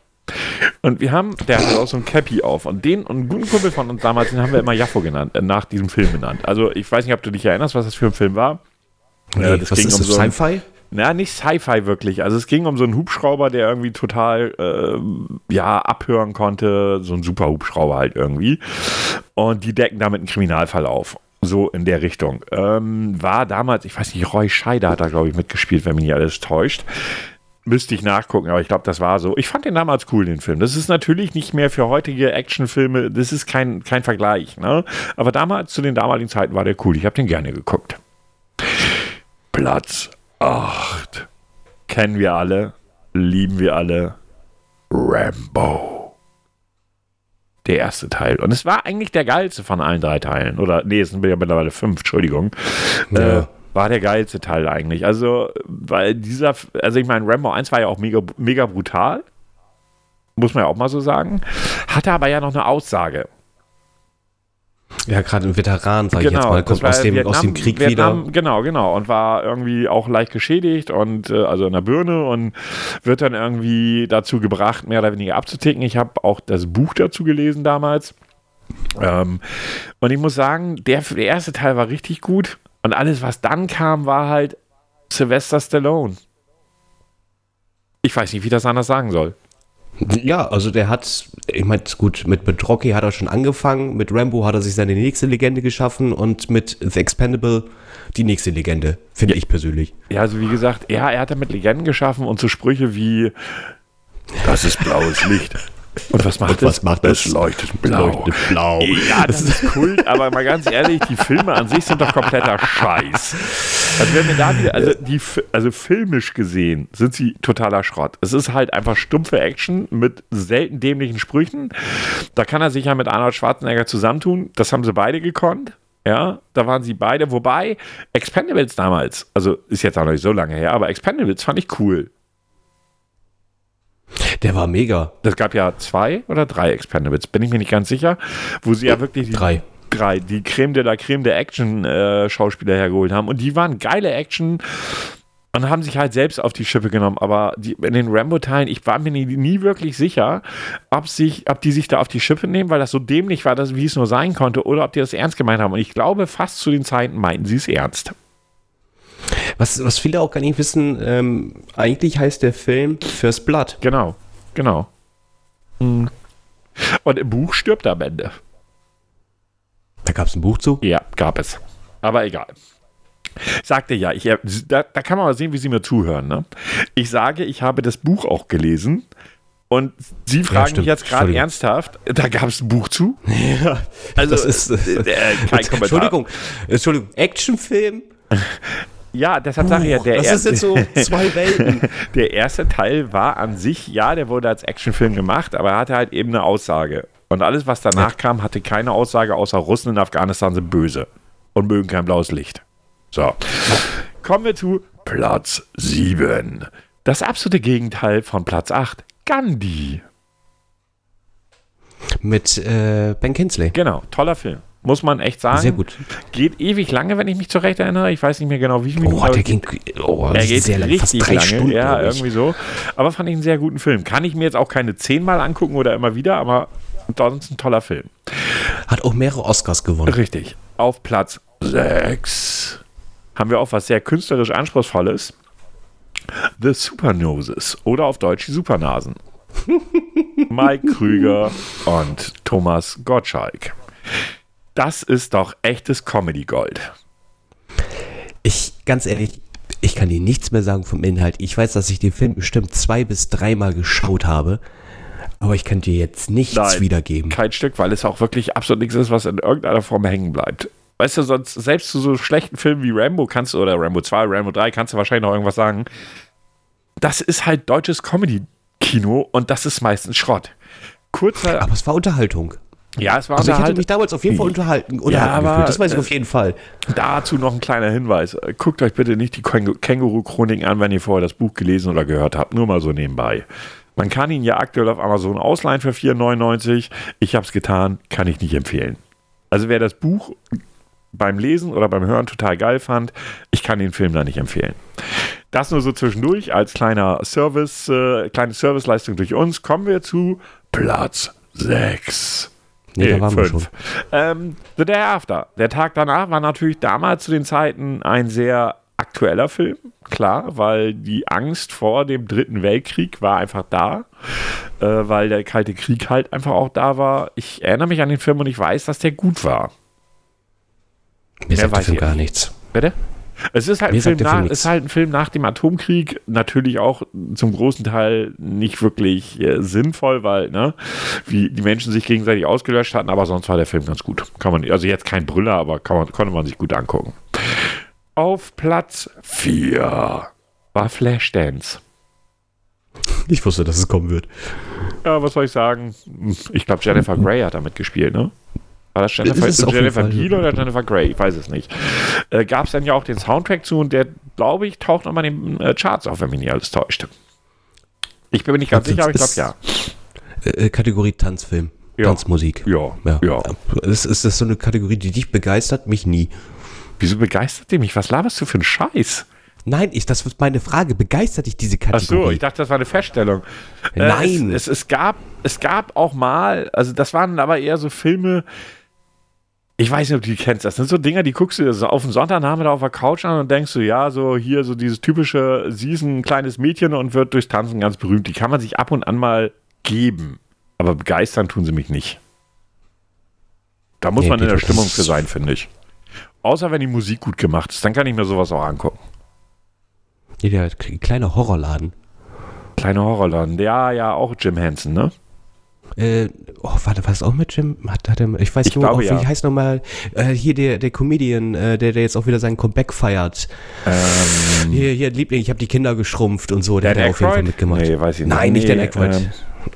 Speaker 1: Und wir haben, der hatte auch so ein Cappy auf. Und den und einen guten Kumpel von uns damals, den haben wir immer Jaffo genannt, äh, nach diesem Film benannt. Also ich weiß nicht, ob du dich erinnerst, was das für ein Film war.
Speaker 2: Nee,
Speaker 1: Äh, das
Speaker 2: was
Speaker 1: ging
Speaker 2: ist
Speaker 1: um
Speaker 2: das?
Speaker 1: so
Speaker 2: Sci-Fi?
Speaker 1: Na, nicht Sci-Fi wirklich. Also es ging um so einen Hubschrauber, der irgendwie total ähm, ja, abhören konnte. So ein super Hubschrauber halt irgendwie. Und die decken damit einen Kriminalfall auf. So in der Richtung. Ähm, war damals, ich weiß nicht, Roy Scheider hat da, glaube ich, mitgespielt, wenn mich nicht alles täuscht. Müsste ich nachgucken, aber ich glaube, das war so. Ich fand den damals cool, den Film. Das ist natürlich nicht mehr für heutige Actionfilme, das ist kein, kein Vergleich. Ne? Aber damals, zu den damaligen Zeiten, war der cool. Ich habe den gerne geguckt. Platz 8. Kennen wir alle, lieben wir alle. Rambo. Der erste Teil. Und es war eigentlich der geilste von allen drei Teilen. Oder, nee, es sind ja mittlerweile fünf, Entschuldigung.
Speaker 2: Ja.
Speaker 1: Äh, war der geilste Teil eigentlich. Also, weil dieser, also ich meine, Rambo 1 war ja auch mega, mega brutal. Muss man ja auch mal so sagen. Hatte aber ja noch eine Aussage.
Speaker 2: Ja, gerade ein Veteran, sag ich jetzt mal,
Speaker 1: das
Speaker 2: kommt aus dem,
Speaker 1: Vietnam-
Speaker 2: aus dem Krieg
Speaker 1: Vietnam,
Speaker 2: wieder.
Speaker 1: Genau, genau. Und war irgendwie auch leicht geschädigt und äh, also in der Birne und wird dann irgendwie dazu gebracht, mehr oder weniger abzuticken. Ich habe auch das Buch dazu gelesen damals. Ähm, und ich muss sagen, der, der erste Teil war richtig gut. Und alles, was dann kam, war halt Sylvester Stallone. Ich weiß nicht, wie das anders sagen soll.
Speaker 2: Ja, also der hat, ich meine, gut, mit, Rocky hat er schon angefangen, mit Rambo hat er sich seine nächste Legende geschaffen und mit The Expendable die nächste Legende, finde ich persönlich.
Speaker 1: Ja, also wie gesagt, ja, er hat damit Legenden geschaffen und so Sprüche wie Das ist blaues Licht. Und was macht
Speaker 2: Und was
Speaker 1: es?
Speaker 2: macht
Speaker 1: es? leuchtet blau.
Speaker 2: Leuchtet blau.
Speaker 1: Ja, das (laughs) ist Kult, aber mal ganz ehrlich, die Filme an sich sind doch kompletter Scheiß. Also wenn wir da wieder, also, die, also filmisch gesehen sind sie totaler Schrott. Es ist halt einfach stumpfe Action mit selten dämlichen Sprüchen. Da kann er sich ja mit Arnold Schwarzenegger zusammentun. Das haben sie beide gekonnt. Ja, da waren sie beide. Wobei Expendables damals, also ist jetzt auch noch nicht so lange her, aber Expendables fand ich cool.
Speaker 2: Der war mega.
Speaker 1: Das gab ja zwei oder drei Expendables, bin ich mir nicht ganz sicher, wo sie ja wirklich die,
Speaker 2: Drei.
Speaker 1: drei die Creme de la Creme der Action-Schauspieler hergeholt haben. Und die waren geile Action und haben sich halt selbst auf die Schippe genommen. Aber die, in den Rambo-Teilen, ich war mir nie, nie wirklich sicher, ob, sich, ob die sich da auf die Schippe nehmen, weil das so dämlich war, dass, wie es nur sein konnte, oder ob die das ernst gemeint haben. Und ich glaube, fast zu den Zeiten meinten sie es ernst.
Speaker 2: Was, was viele auch gar nicht wissen, ähm, eigentlich heißt der Film First Blood.
Speaker 1: Genau, genau. Mhm. Und im Buch stirbt er am Ende.
Speaker 2: Da gab es ein Buch zu.
Speaker 1: Ja, gab es. Aber egal. Sagte ja, ich, da, da kann man mal sehen, wie Sie mir zuhören. Ne? Ich sage, ich habe das Buch auch gelesen. Und Sie fragen
Speaker 2: stimmt.
Speaker 1: mich jetzt gerade ernsthaft, da gab es ein Buch zu? (laughs)
Speaker 2: Ja,
Speaker 1: Also,
Speaker 2: das ist.
Speaker 1: äh, kein (laughs) Kommentar.
Speaker 2: Entschuldigung, Entschuldigung, Actionfilm? (laughs)
Speaker 1: Ja, deshalb sage ich ja, der
Speaker 2: das ist jetzt so zwei Welten. (laughs)
Speaker 1: Der erste Teil war an sich, ja, der wurde als Actionfilm gemacht, aber er hatte halt eben eine Aussage. Und alles, was danach kam, hatte keine Aussage, außer Russen in Afghanistan sind böse und mögen kein blaues Licht. So. Kommen wir zu Platz 7. Das absolute Gegenteil von Platz 8. Gandhi.
Speaker 2: Mit äh, Ben Kinsley.
Speaker 1: Genau, toller Film. Muss man echt sagen.
Speaker 2: Sehr gut.
Speaker 1: Geht ewig lange, wenn ich mich zurecht erinnere. Ich weiß nicht mehr genau, wie viele Minuten.
Speaker 2: Oh, der ging oh,
Speaker 1: Er geht
Speaker 2: sehr lang, fast drei
Speaker 1: lange.
Speaker 2: Stunden.
Speaker 1: ja, irgendwie so. Aber fand ich einen sehr guten Film. Kann ich mir jetzt auch keine zehnmal angucken oder immer wieder, aber sonst ein toller Film.
Speaker 2: Hat auch mehrere Oscars gewonnen.
Speaker 1: Richtig. Auf Platz 6 haben wir auch was sehr künstlerisch Anspruchsvolles. The Supernoses oder auf Deutsch die Supernasen. (laughs) Mike Krüger und Thomas Gottschalk. Das ist doch echtes Comedy-Gold.
Speaker 2: Ich, ganz ehrlich, ich kann dir nichts mehr sagen vom Inhalt. Ich weiß, dass ich den Film bestimmt zwei bis dreimal geschaut habe, aber ich kann dir jetzt nichts
Speaker 1: Nein,
Speaker 2: wiedergeben.
Speaker 1: Kein Stück, weil es auch wirklich absolut nichts ist, was in irgendeiner Form hängen bleibt. Weißt du, sonst, selbst zu so schlechten Filmen wie Rambo kannst du, oder Rambo 2, Rambo 3, kannst du wahrscheinlich noch irgendwas sagen. das ist halt deutsches Comedy-Kino und das ist meistens Schrott. Kurzer.
Speaker 2: Aber es war Unterhaltung.
Speaker 1: Ja, es war
Speaker 2: Also ich hätte
Speaker 1: Unterhalt-
Speaker 2: mich damals auf jeden Fall unterhalten. unterhalten
Speaker 1: Ja, aber,
Speaker 2: gefühlt. Das weiß ich
Speaker 1: äh,
Speaker 2: auf jeden Fall.
Speaker 1: Dazu noch ein kleiner Hinweis. Äh, Guckt euch bitte nicht die Käng- Känguru-Chroniken an, wenn ihr vorher das Buch gelesen oder gehört habt. Nur mal so nebenbei. Man kann ihn ja aktuell auf Amazon ausleihen für 4,99. Ich habe es getan, kann ich nicht empfehlen. Also wer das Buch beim Lesen oder beim Hören total geil fand, ich kann den Film da nicht empfehlen. Das nur so zwischendurch als kleiner Service, äh, kleine Serviceleistung durch uns. Kommen wir zu Platz 6.
Speaker 2: Nee, da waren wir schon.
Speaker 1: Ähm, The Day After. Der Tag danach war natürlich damals zu den Zeiten ein sehr aktueller Film. Klar, weil die Angst vor dem Dritten Weltkrieg war einfach da, äh, weil der Kalte Krieg halt einfach auch da war. Ich erinnere mich an den Film und ich weiß, dass der gut war.
Speaker 2: Mir sagt der
Speaker 1: weiß
Speaker 2: Film gar
Speaker 1: nicht.
Speaker 2: nichts.
Speaker 1: Bitte? Es ist halt, Film nach, ist halt ein Film nach dem Atomkrieg, natürlich auch zum großen Teil nicht wirklich äh, sinnvoll, weil ne, wie die Menschen sich gegenseitig ausgelöscht hatten, aber sonst war der Film ganz gut. Kann man, also jetzt kein Brüller, aber kann man, konnte man sich gut angucken. Auf Platz 4 war Flashdance.
Speaker 2: Ich wusste, dass es kommen wird.
Speaker 1: Ja, was soll ich sagen? Ich glaube, Jennifer Grey hat damit gespielt, ne? War das Jennifer,
Speaker 2: Ist
Speaker 1: Jennifer. Beal oder Jennifer Grey? Ich weiß es nicht. Äh, Gab es dann ja auch den Soundtrack zu und der, glaube ich, taucht nochmal in den äh, Charts auf, wenn mich nicht alles täuscht. Ich bin mir nicht ganz sicher, aber ich glaube ja.
Speaker 2: Äh, äh, Kategorie Tanzfilm.
Speaker 1: Ja.
Speaker 2: Tanzmusik.
Speaker 1: Ja,
Speaker 2: Ja.
Speaker 1: ja.
Speaker 2: Ist, ist das so eine Kategorie, die dich begeistert? Mich nie.
Speaker 1: Wieso begeistert die mich? Was laberst du für einen Scheiß?
Speaker 2: Nein, ich, das ist meine Frage. Begeistert dich diese
Speaker 1: Ach
Speaker 2: Kategorie?
Speaker 1: so, ich dachte, das war eine Feststellung. Äh,
Speaker 2: Nein.
Speaker 1: Es, es, es, gab, es gab auch mal, also das waren aber eher so Filme, ich weiß nicht, ob du die kennst. Das sind so Dinger, die guckst du dir so auf den Sonntagnachmittag auf der Couch an und denkst du, ja, so hier, so dieses typische, sie ist ein kleines Mädchen und wird durchs Tanzen ganz berühmt. Die kann man sich ab und an mal geben. Aber begeistern tun sie mich nicht. Da muss
Speaker 2: Nee,
Speaker 1: man in der Stimmung für sein, finde ich. Außer wenn die Musik gut gemacht ist, dann kann ich mir sowas auch angucken.
Speaker 2: Nee, der kleine Horrorladen.
Speaker 1: Kleiner Horrorladen. Ja, ja, auch Jim Henson, ne?
Speaker 2: Äh, oh, warte, was auch mit Jim? Hat, hat er, ich weiß
Speaker 1: Ich
Speaker 2: nur,
Speaker 1: glaube,
Speaker 2: auch, wie
Speaker 1: ja.
Speaker 2: heißt nochmal, äh, hier der, der Comedian, äh, der, der jetzt auch wieder sein Comeback feiert.
Speaker 1: Ähm,
Speaker 2: Hier, hier, Liebling, ich habe die Kinder geschrumpft und so, der
Speaker 1: Dan
Speaker 2: hat er auf jeden Fall
Speaker 1: Aykroyd?
Speaker 2: mitgemacht.
Speaker 1: Nee, weiß ich nicht.
Speaker 2: Nein, nicht
Speaker 1: Nee,
Speaker 2: Dan Aykroyd.
Speaker 1: ähm,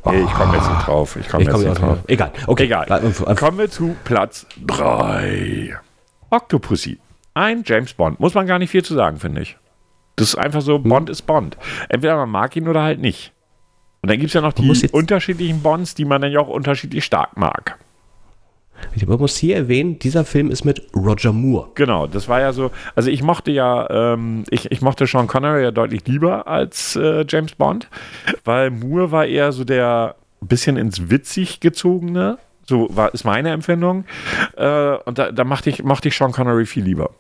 Speaker 1: Nee, ich komme jetzt nicht drauf. Ich komme jetzt nicht drauf.
Speaker 2: nicht. Egal, okay.
Speaker 1: Egal.
Speaker 2: Äh,
Speaker 1: Kommen wir zu Platz 3. Octopussy. Ein James Bond. Muss man gar nicht viel zu sagen, finde ich. Das ist einfach
Speaker 2: Hm.
Speaker 1: so, Bond ist Bond. Entweder man mag ihn oder halt nicht. Und dann gibt es ja noch die unterschiedlichen Bonds, die man dann ja auch unterschiedlich stark mag.
Speaker 2: Man muss hier erwähnen, dieser Film ist mit Roger Moore.
Speaker 1: Genau, das war ja so. Also ich mochte ja, ähm, ich, ich mochte Sean Connery ja deutlich lieber als äh, James Bond, weil Moore war eher so der bisschen ins Witzig gezogene. So war, ist meine Empfindung. Äh, und da, da mochte, ich, mochte ich Sean Connery viel lieber.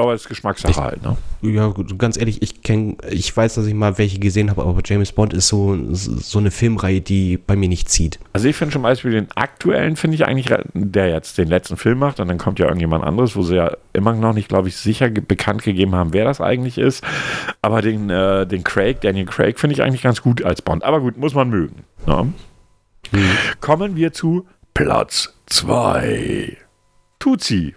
Speaker 1: Aber es ist Geschmackssache
Speaker 2: Ich-
Speaker 1: halt, ne?
Speaker 2: Ja, gut, ganz ehrlich, ich kenn, ich weiß, dass ich mal welche gesehen habe, aber James Bond ist so, so eine Filmreihe, die bei mir nicht zieht.
Speaker 1: Also ich finde zum Beispiel den aktuellen, finde ich eigentlich, der jetzt den letzten Film macht und dann kommt ja irgendjemand anderes, wo sie ja immer noch nicht, glaube ich, sicher ge bekannt gegeben haben, wer das eigentlich ist. Aber den, äh, den Craig, Daniel Craig, finde ich eigentlich ganz gut als Bond. Aber gut, muss man mögen. Ne? Kommen wir zu Platz 2. Tutsi.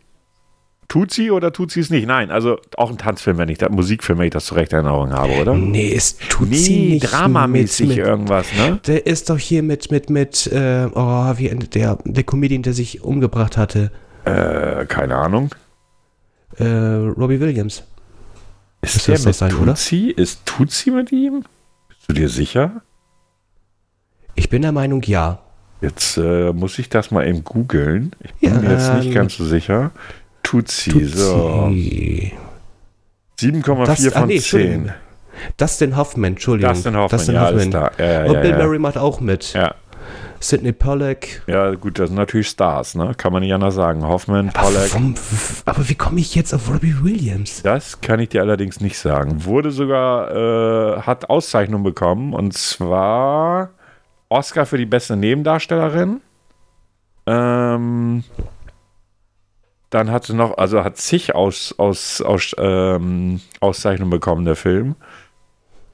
Speaker 1: Tutsi oder Tutsi es nicht? Nein, also auch ein Tanzfilm, wenn ich da, Musikfilm, wenn ich das zu recht in Erinnerung habe, oder?
Speaker 2: Nee, es tut sie
Speaker 1: Nee,
Speaker 2: nicht
Speaker 1: dramamäßig
Speaker 2: mit, mit,
Speaker 1: irgendwas, ne?
Speaker 2: Der ist doch hier mit, mit, mit, äh, oh, wie der, der Comedian, der sich umgebracht hatte.
Speaker 1: Äh, keine Ahnung.
Speaker 2: Äh, Robbie Williams.
Speaker 1: Ist
Speaker 2: Müsste
Speaker 1: der
Speaker 2: das
Speaker 1: mit
Speaker 2: das sein, oder?
Speaker 1: Tutsi? Ist Tutsi mit ihm? Bist du dir sicher?
Speaker 2: Ich bin der Meinung, ja.
Speaker 1: Jetzt äh, muss ich das mal eben googeln. Ich bin
Speaker 2: Ja,
Speaker 1: mir jetzt nicht
Speaker 2: ähm,
Speaker 1: ganz so sicher. Tutsi, so.
Speaker 2: Tutsi.
Speaker 1: 7,4
Speaker 2: Das- ah,
Speaker 1: von
Speaker 2: nee,
Speaker 1: 10.
Speaker 2: Entschuldigung. Dustin Hoffman, Entschuldigung.
Speaker 1: Dustin Hoffman,
Speaker 2: Dustin
Speaker 1: ja, alles
Speaker 2: Hoffman.
Speaker 1: klar. Ja, ja,
Speaker 2: Und Bill. Murray macht auch mit.
Speaker 1: Ja.
Speaker 2: Sidney Pollack.
Speaker 1: ja, gut, das sind natürlich Stars, ne? Kann man nicht anders sagen. Hoffman,
Speaker 2: Aber,
Speaker 1: Pollack.
Speaker 2: warum, aber wie komme ich jetzt auf Robbie Williams?
Speaker 1: Das kann ich dir allerdings nicht sagen. Wurde sogar, äh, hat Auszeichnung bekommen und zwar Oscar für die beste Nebendarstellerin. Ähm, dann hat sie noch, also hat zig aus, aus, aus, ähm, Auszeichnungen bekommen, der Film.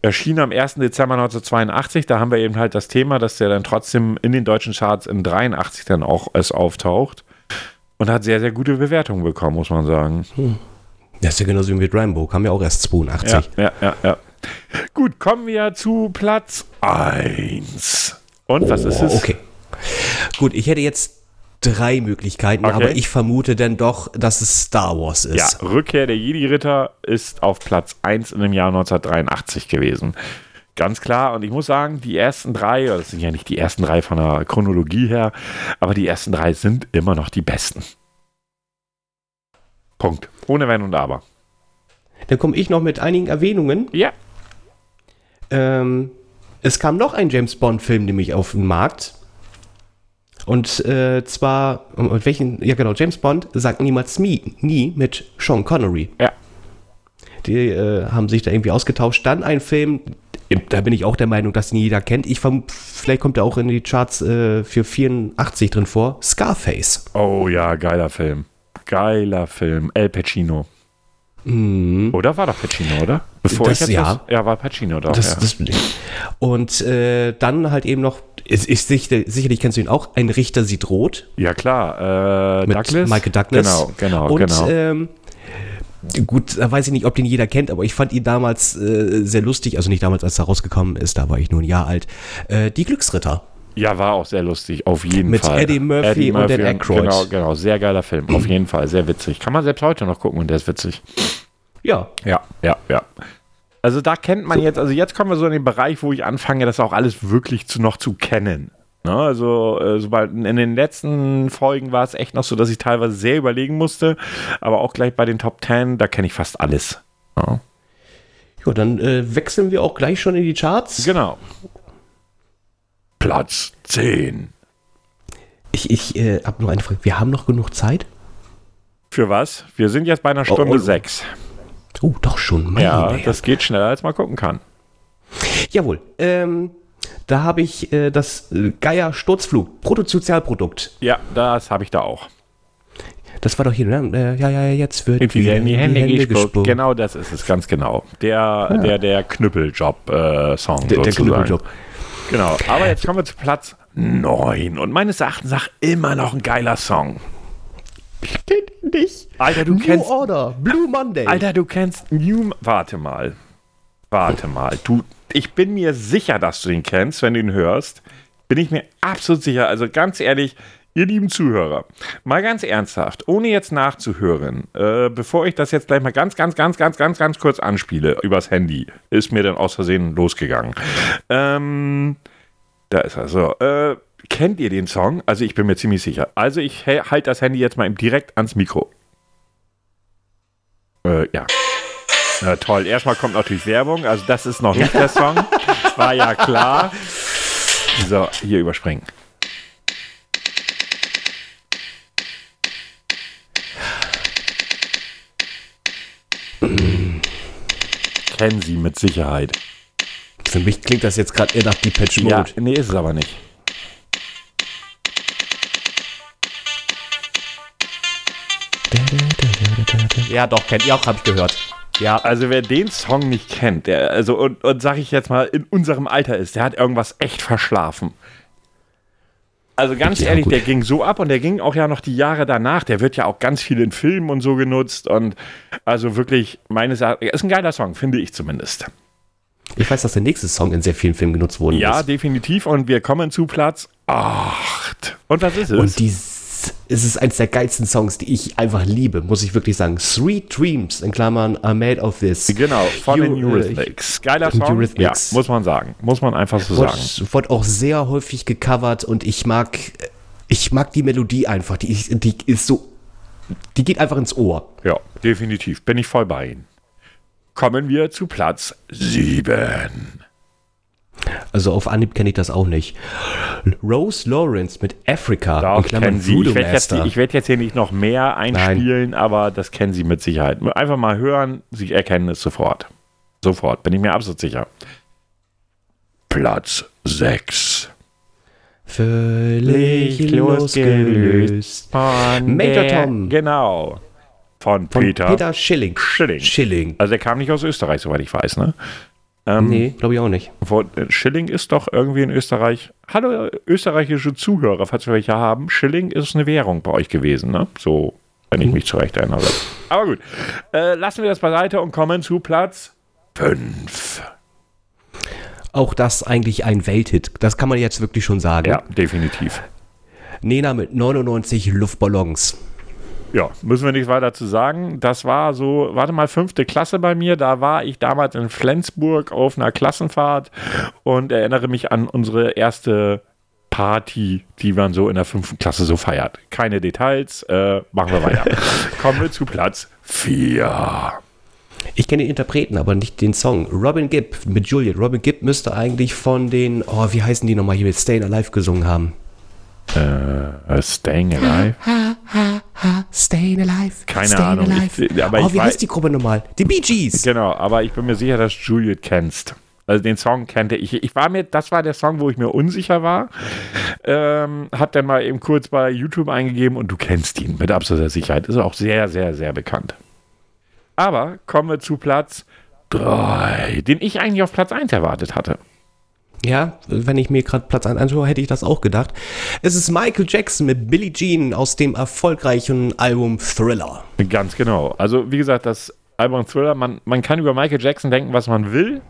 Speaker 1: Erschien am 1. Dezember 1982, da haben wir eben halt das Thema, dass der dann trotzdem in den deutschen Charts in 83 dann auch es auftaucht. Und hat sehr, sehr gute Bewertungen bekommen, muss man sagen.
Speaker 2: Das ist ja genauso wie mit Rambo, kam ja auch erst 82.
Speaker 1: Ja, ja, ja, ja. Gut, kommen wir zu Platz 1. Und was ist es?
Speaker 2: Oh, Okay. Gut, ich hätte jetzt drei Möglichkeiten,
Speaker 1: Okay.
Speaker 2: aber ich vermute dann doch, dass es Star Wars
Speaker 1: Ja,
Speaker 2: ist.
Speaker 1: Rückkehr der Jedi-Ritter ist auf Platz 1 in dem Jahr 1983 gewesen. Ganz klar, und ich muss sagen, die ersten drei, das sind ja nicht die ersten drei von der Chronologie her, aber die ersten drei sind immer noch die besten. Punkt. Ohne Wenn und Aber.
Speaker 2: Dann komme ich noch mit einigen Erwähnungen.
Speaker 1: Ja.
Speaker 2: Ähm, es kam noch ein James Bond-Film nämlich auf den Markt. Und äh, zwar, und welchen, ja genau, James Bond sagt niemals nie, nie mit Sean Connery.
Speaker 1: Ja.
Speaker 2: Die äh, haben sich da irgendwie ausgetauscht. Dann ein Film, da bin ich auch der Meinung, dass ihn jeder kennt. Ich vielleicht kommt er auch in die Charts äh, für 84 drin vor. Scarface.
Speaker 1: Oh ja, geiler Film. Geiler Film. El Pacino. Oder war doch Pacino, oder? Bevor.
Speaker 2: Das-
Speaker 1: ich jetzt
Speaker 2: ja.
Speaker 1: was- ja, war Pacino doch.
Speaker 2: Das,
Speaker 1: ja.
Speaker 2: das. Und äh, dann halt eben noch, ist, ist sicher, sicherlich kennst du ihn auch, ein Richter sieht rot
Speaker 1: ja, klar. Äh,
Speaker 2: mit
Speaker 1: Douglas?
Speaker 2: Michael Douglas.
Speaker 1: Genau, genau,
Speaker 2: Und
Speaker 1: genau.
Speaker 2: ähm, gut, da weiß ich nicht, ob den jeder kennt, aber ich fand ihn damals äh, sehr lustig, also nicht damals, als er rausgekommen ist, da war ich nur ein Jahr alt. Äh, die Glücksritter.
Speaker 1: Ja, war auch sehr lustig, auf jeden
Speaker 2: Mit
Speaker 1: Fall.
Speaker 2: Eddie Murphy und Dan Aykroyd.
Speaker 1: Genau, genau, sehr geiler Film, auf jeden Fall, sehr witzig. Kann man selbst heute noch gucken und der ist witzig.
Speaker 2: Ja,
Speaker 1: Ja, ja, ja. Also da kennt man jetzt, also jetzt kommen wir so in den Bereich, wo ich anfange, das auch alles wirklich zu, noch zu kennen. Ne, also äh, sobald in den letzten Folgen war es echt noch so, dass ich teilweise sehr überlegen musste, aber auch gleich bei den Top 10, da kenne ich fast alles. Ja.
Speaker 2: ja dann äh, wechseln wir auch gleich schon in die Charts.
Speaker 1: Genau. Platz 10.
Speaker 2: Ich, ich äh, habe nur eine Frage. Wir haben noch genug Zeit?
Speaker 1: Für was? Wir sind jetzt bei einer
Speaker 2: Oh,
Speaker 1: Stunde
Speaker 2: oh.
Speaker 1: sechs.
Speaker 2: Oh, doch schon. Meine
Speaker 1: Ja,
Speaker 2: Herren.
Speaker 1: das geht schneller, als man gucken kann.
Speaker 2: Jawohl. Ähm, da habe ich äh, das äh, Geier Sturzflug, Bruttosozialprodukt.
Speaker 1: Ja, das habe ich da auch.
Speaker 2: Das war doch hier, ne? Äh, ja, ja, jetzt wird
Speaker 1: Irgendwie
Speaker 2: wieder
Speaker 1: in die Hände, gespuckt.
Speaker 2: gespuckt.
Speaker 1: Genau das ist es, ganz genau. Der, der, der Knüppeljob-Song
Speaker 2: Der, der
Speaker 1: sozusagen.
Speaker 2: Knüppeljob.
Speaker 1: Genau. Aber jetzt kommen wir zu Platz 9. Und meines Erachtens nach immer noch ein geiler Song.
Speaker 2: Kennt nicht.
Speaker 1: Alter, du
Speaker 2: New
Speaker 1: kennst.
Speaker 2: Order, Blue Monday.
Speaker 1: Alter, du kennst New. Warte mal. Warte mal. Du, ich bin mir sicher, dass du ihn kennst, wenn du ihn hörst. Bin ich mir absolut sicher. Also ganz ehrlich, ihr lieben Zuhörer, mal ganz ernsthaft, ohne jetzt nachzuhören, äh, bevor ich das jetzt gleich mal ganz, ganz, ganz, ganz, ganz, ganz kurz anspiele übers Handy, ist mir dann aus Versehen losgegangen. Ähm, da ist er. So, äh, kennt ihr den Song? Also ich bin mir ziemlich sicher. Also ich halte das Handy jetzt mal direkt ans Mikro. Äh, ja. Na toll. Erstmal kommt natürlich Werbung. Also das ist noch nicht der (laughs) Song. War ja klar. So, hier überspringen. Kennen Sie mit Sicherheit.
Speaker 2: Für mich klingt das jetzt gerade eher nach Depeche
Speaker 1: Ja,
Speaker 2: Mode.
Speaker 1: nee, ist es aber nicht.
Speaker 2: Ja, doch, kennt ihr auch, habe ich gehört. Ja,
Speaker 1: Also wer den Song nicht kennt, der, also und, und sag ich jetzt mal, in unserem Alter ist, der hat irgendwas echt verschlafen. Also ganz
Speaker 2: Ja,
Speaker 1: ehrlich,
Speaker 2: gut.
Speaker 1: der ging so ab und der ging auch ja noch die Jahre danach. Der wird ja auch ganz viel in Filmen und so genutzt und also wirklich meines Erachtens, ist ein geiler Song, finde ich zumindest.
Speaker 2: ich weiß, dass der nächste Song in sehr vielen Filmen genutzt worden
Speaker 1: Ja,
Speaker 2: ist.
Speaker 1: definitiv und wir kommen zu Platz 8. Und was ist es?
Speaker 2: Und dies, es ist eines der geilsten Songs, die ich einfach liebe, muss ich wirklich sagen. Sweet Dreams, in Klammern, are made of this.
Speaker 1: genau, von den Eurythmics. Geiler Song,
Speaker 2: Eurythmics.
Speaker 1: ja, muss man sagen. Muss man einfach so sagen.
Speaker 2: Wurde, wurde auch sehr häufig gecovert und ich mag, ich mag die Melodie einfach. Die, ist- die ist so, die geht einfach ins Ohr.
Speaker 1: Ja, definitiv. Bin ich voll bei Ihnen. Kommen wir zu Platz 7.
Speaker 2: Also auf Anhieb kenne ich das auch nicht. Rose Lawrence mit Africa.
Speaker 1: Doch, kennen Sie. Ich werde jetzt, ich jetzt hier nicht noch mehr einspielen, aber das kennen Sie mit Sicherheit. Einfach mal hören, Sie erkennen es sofort. Sofort, bin ich mir absolut sicher. Platz 6.
Speaker 2: Völlig losgelöst.
Speaker 1: Von
Speaker 2: Major Tom.
Speaker 1: Genau. Von,
Speaker 2: Von
Speaker 1: Peter,
Speaker 2: Peter, Schilling.
Speaker 1: Schilling.
Speaker 2: Schilling.
Speaker 1: Also der kam nicht aus Österreich, soweit ich weiß, ne? Ähm,
Speaker 2: Nee, glaube ich auch nicht.
Speaker 1: Wo- Schilling ist doch irgendwie in Österreich. Hallo österreichische Zuhörer, falls wir welche haben. Schilling ist eine Währung bei euch gewesen, ne? So, wenn ich mich zurecht erinnere. Aber gut, äh, lassen wir das beiseite und kommen zu Platz 5.
Speaker 2: Auch das eigentlich ein Welthit. Das kann man jetzt wirklich schon sagen.
Speaker 1: Ja, definitiv.
Speaker 2: Nena mit 99 Luftballons.
Speaker 1: Ja, müssen wir nichts weiter zu sagen. Das war so, warte mal, fünfte Klasse bei mir. Da war ich damals in Flensburg auf einer Klassenfahrt und erinnere mich an unsere erste Party, die man so in der fünften Klasse so feiert. Keine Details, äh, machen wir weiter. (laughs) Kommen wir zu Platz 4.
Speaker 2: Ich kenne den Interpreten, aber nicht den Song. Robin Gibb mit Juliet. Robin Gibb müsste eigentlich von den, oh, wie heißen die nochmal hier mit Staying Alive gesungen haben.
Speaker 1: Äh, Staying Alive?
Speaker 2: Staying Alive.
Speaker 1: Keine
Speaker 2: Staying
Speaker 1: Ahnung.
Speaker 2: Alive.
Speaker 1: Ich- aber
Speaker 2: oh,
Speaker 1: ich
Speaker 2: wie
Speaker 1: weiß-
Speaker 2: heißt die Gruppe nochmal? Die Bee Gees.
Speaker 1: Genau, aber ich bin mir sicher, dass Juliet kennst. Also den Song kannte ich. Ich war mir, das war der Song, wo ich mir unsicher war. Ähm, hab dann mal eben kurz bei YouTube eingegeben und du kennst ihn mit absoluter Sicherheit. Ist auch sehr, sehr, sehr bekannt. Aber kommen wir zu Platz 3, den ich eigentlich auf Platz 1 erwartet hatte.
Speaker 2: Ja, wenn ich mir gerade Platz 1 anschaue, hätte ich das auch gedacht. Es ist Michael Jackson mit Billie Jean aus dem erfolgreichen Album Thriller.
Speaker 1: Ganz genau. Also, wie gesagt, das Album Thriller, man, man kann über Michael Jackson denken, was man will.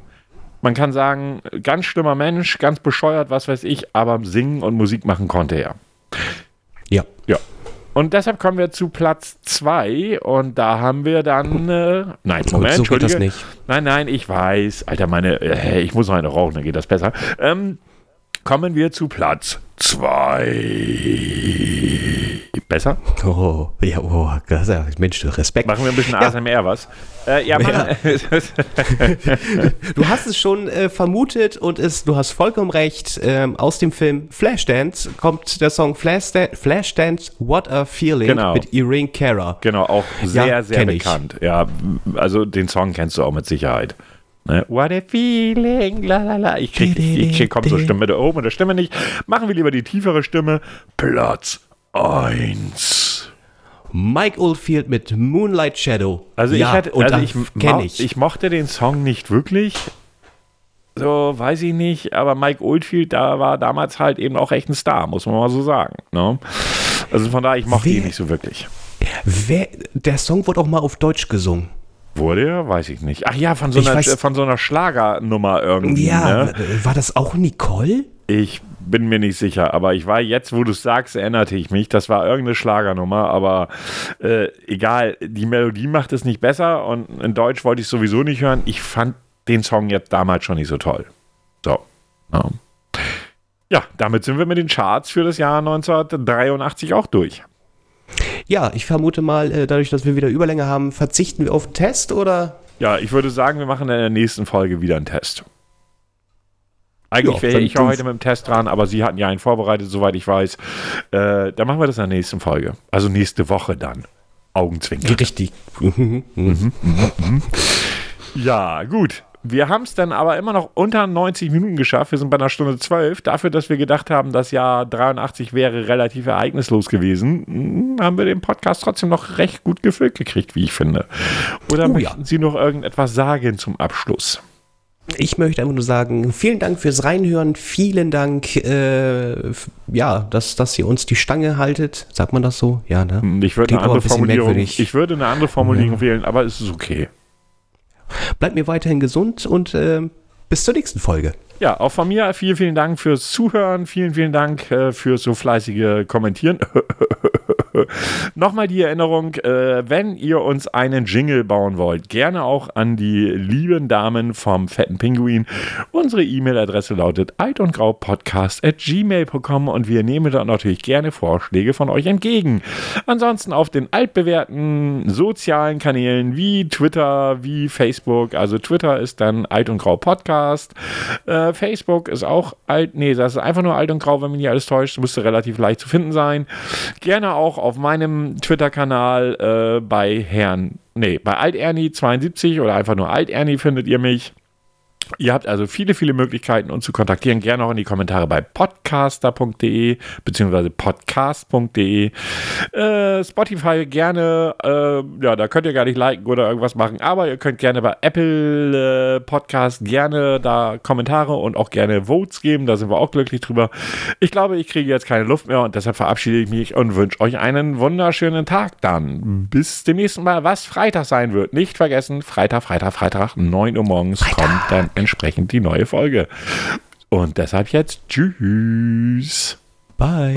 Speaker 1: Man kann sagen, ganz schlimmer Mensch, ganz bescheuert, was weiß ich, aber singen und Musik machen konnte er.
Speaker 2: Ja.
Speaker 1: Ja. Und deshalb kommen wir zu Platz 2 und da haben wir dann. Äh, nein, Moment,
Speaker 2: so geht das
Speaker 1: Entschuldige.
Speaker 2: nicht.
Speaker 1: Nein, nein, ich weiß. Alter, meine. Äh, ich muss noch eine rauchen, dann geht das besser. Ähm, kommen wir zu Platz 2. Besser?
Speaker 2: Oh, ja, oh, das ja- Mensch, Respekt.
Speaker 1: Machen wir ein bisschen ASMR, was? Äh, ja, machen, (laughs)
Speaker 2: Du hast es schon äh, vermutet und es, du hast vollkommen recht. Ähm, aus dem Film Flashdance kommt der Song Flashdance, Flashdance What a Feeling
Speaker 1: Genau.
Speaker 2: mit Irene Cara.
Speaker 1: Genau, auch sehr,
Speaker 2: Ja,
Speaker 1: sehr
Speaker 2: kenn ich.
Speaker 1: bekannt. Ja, also den Song kennst du auch mit Sicherheit. Ne? What a feeling, la la la. Ich krieg, ich, ich komm zur Stimme der oben und der Stimme nicht. Machen wir lieber die tiefere Stimme. Platz 1.
Speaker 2: Mike Oldfield mit Moonlight Shadow.
Speaker 1: Also
Speaker 2: ja,
Speaker 1: ich hatte, also ich,
Speaker 2: ich.
Speaker 1: ich mochte den Song nicht wirklich. So, weiß ich nicht, aber Mike Oldfield, da war damals halt eben auch echt ein Star, muss man mal so sagen. Ne? Also von daher, ich mochte
Speaker 2: Wer-
Speaker 1: ihn nicht so wirklich.
Speaker 2: Wer, der Song wurde auch mal auf Deutsch gesungen.
Speaker 1: Wurde er? Weiß ich nicht. Ach ja, von so
Speaker 2: Ich
Speaker 1: einer,
Speaker 2: weiß-
Speaker 1: von so einer Schlagernummer irgendwie.
Speaker 2: Ja,
Speaker 1: Ne?
Speaker 2: war das auch Nicole?
Speaker 1: Ich bin mir nicht sicher, aber ich war jetzt, wo du es sagst, erinnerte ich mich. Das war irgendeine Schlagernummer, aber äh, egal, die Melodie macht es nicht besser und in Deutsch wollte ich es sowieso nicht hören. Ich fand den Song jetzt damals schon nicht so toll. So. Ja. ja, damit sind wir mit den Charts für das Jahr 1983 auch durch.
Speaker 2: Ja, ich vermute mal, äh, dadurch, dass wir wieder Überlänge haben, verzichten wir auf Test oder?
Speaker 1: Ja, ich würde sagen, wir machen in der nächsten Folge wieder einen Test. Eigentlich
Speaker 2: Ja,
Speaker 1: wäre ich ja
Speaker 2: du-
Speaker 1: heute mit dem Test dran, aber Sie hatten ja einen vorbereitet, soweit ich weiß. Äh, dann machen wir das in der nächsten Folge. Also nächste Woche dann. Augenzwinkern.
Speaker 2: Richtig. (laughs)
Speaker 1: Ja, gut. Wir haben es dann aber immer noch unter 90 Minuten geschafft. Wir sind bei einer Stunde 12. Dafür, dass wir gedacht haben, das Jahr 83 wäre relativ ereignislos gewesen, hm, haben wir den Podcast trotzdem noch recht gut gefüllt gekriegt, wie ich finde. Oder
Speaker 2: Oh ja.
Speaker 1: möchten Sie noch irgendetwas sagen zum Abschluss?
Speaker 2: Ich möchte einfach nur sagen, vielen Dank fürs Reinhören, vielen Dank, äh, ja, dass, dass ihr uns die Stange haltet. Sagt man das so? Ja, ne?
Speaker 1: Ich würde eine andere
Speaker 2: ein
Speaker 1: Formulierung, ich würde eine andere Formulierung wählen, aber es ist okay.
Speaker 2: Bleibt mir weiterhin gesund und äh, bis zur nächsten Folge.
Speaker 1: Ja, auch von mir vielen, vielen Dank fürs Zuhören. Vielen, vielen Dank äh, fürs so fleißige Kommentieren. (laughs) (laughs) Nochmal die Erinnerung, äh, wenn ihr uns einen Jingle bauen wollt, gerne auch an die lieben Damen vom Fetten Pinguin. Unsere E-Mail-Adresse lautet altundgraupodcast.gmail.com und wir nehmen da natürlich gerne Vorschläge von euch entgegen. Ansonsten auf den altbewährten sozialen Kanälen wie Twitter, wie Facebook. Also Twitter ist dann Alt und Grau Podcast. Äh, Facebook ist auch alt, nee, das ist einfach nur alt und grau, wenn mich nicht alles täuscht. Müsste relativ leicht zu finden sein. Gerne auch auf meinem Twitter-Kanal äh, bei Herrn, nee, bei AltErnie72 oder einfach nur AltErnie findet ihr mich. Ihr habt also viele, viele Möglichkeiten, uns zu kontaktieren. Gerne auch in die Kommentare bei podcaster.de bzw. podcast.de. Äh, Spotify gerne, äh, ja, da könnt ihr gar nicht liken oder irgendwas machen, aber ihr könnt gerne bei Apple äh, Podcast gerne da Kommentare und auch gerne Votes geben. Da sind wir auch glücklich drüber. Ich glaube, ich kriege jetzt keine Luft mehr und deshalb verabschiede ich mich und wünsche euch einen wunderschönen Tag dann. Bis zum nächsten Mal, was Freitag sein wird. Nicht vergessen, Freitag, Freitag, Freitag, 9 Uhr morgens Freitag. kommt dann entsprechend die neue Folge. Und deshalb jetzt Tschüss.
Speaker 2: Bye.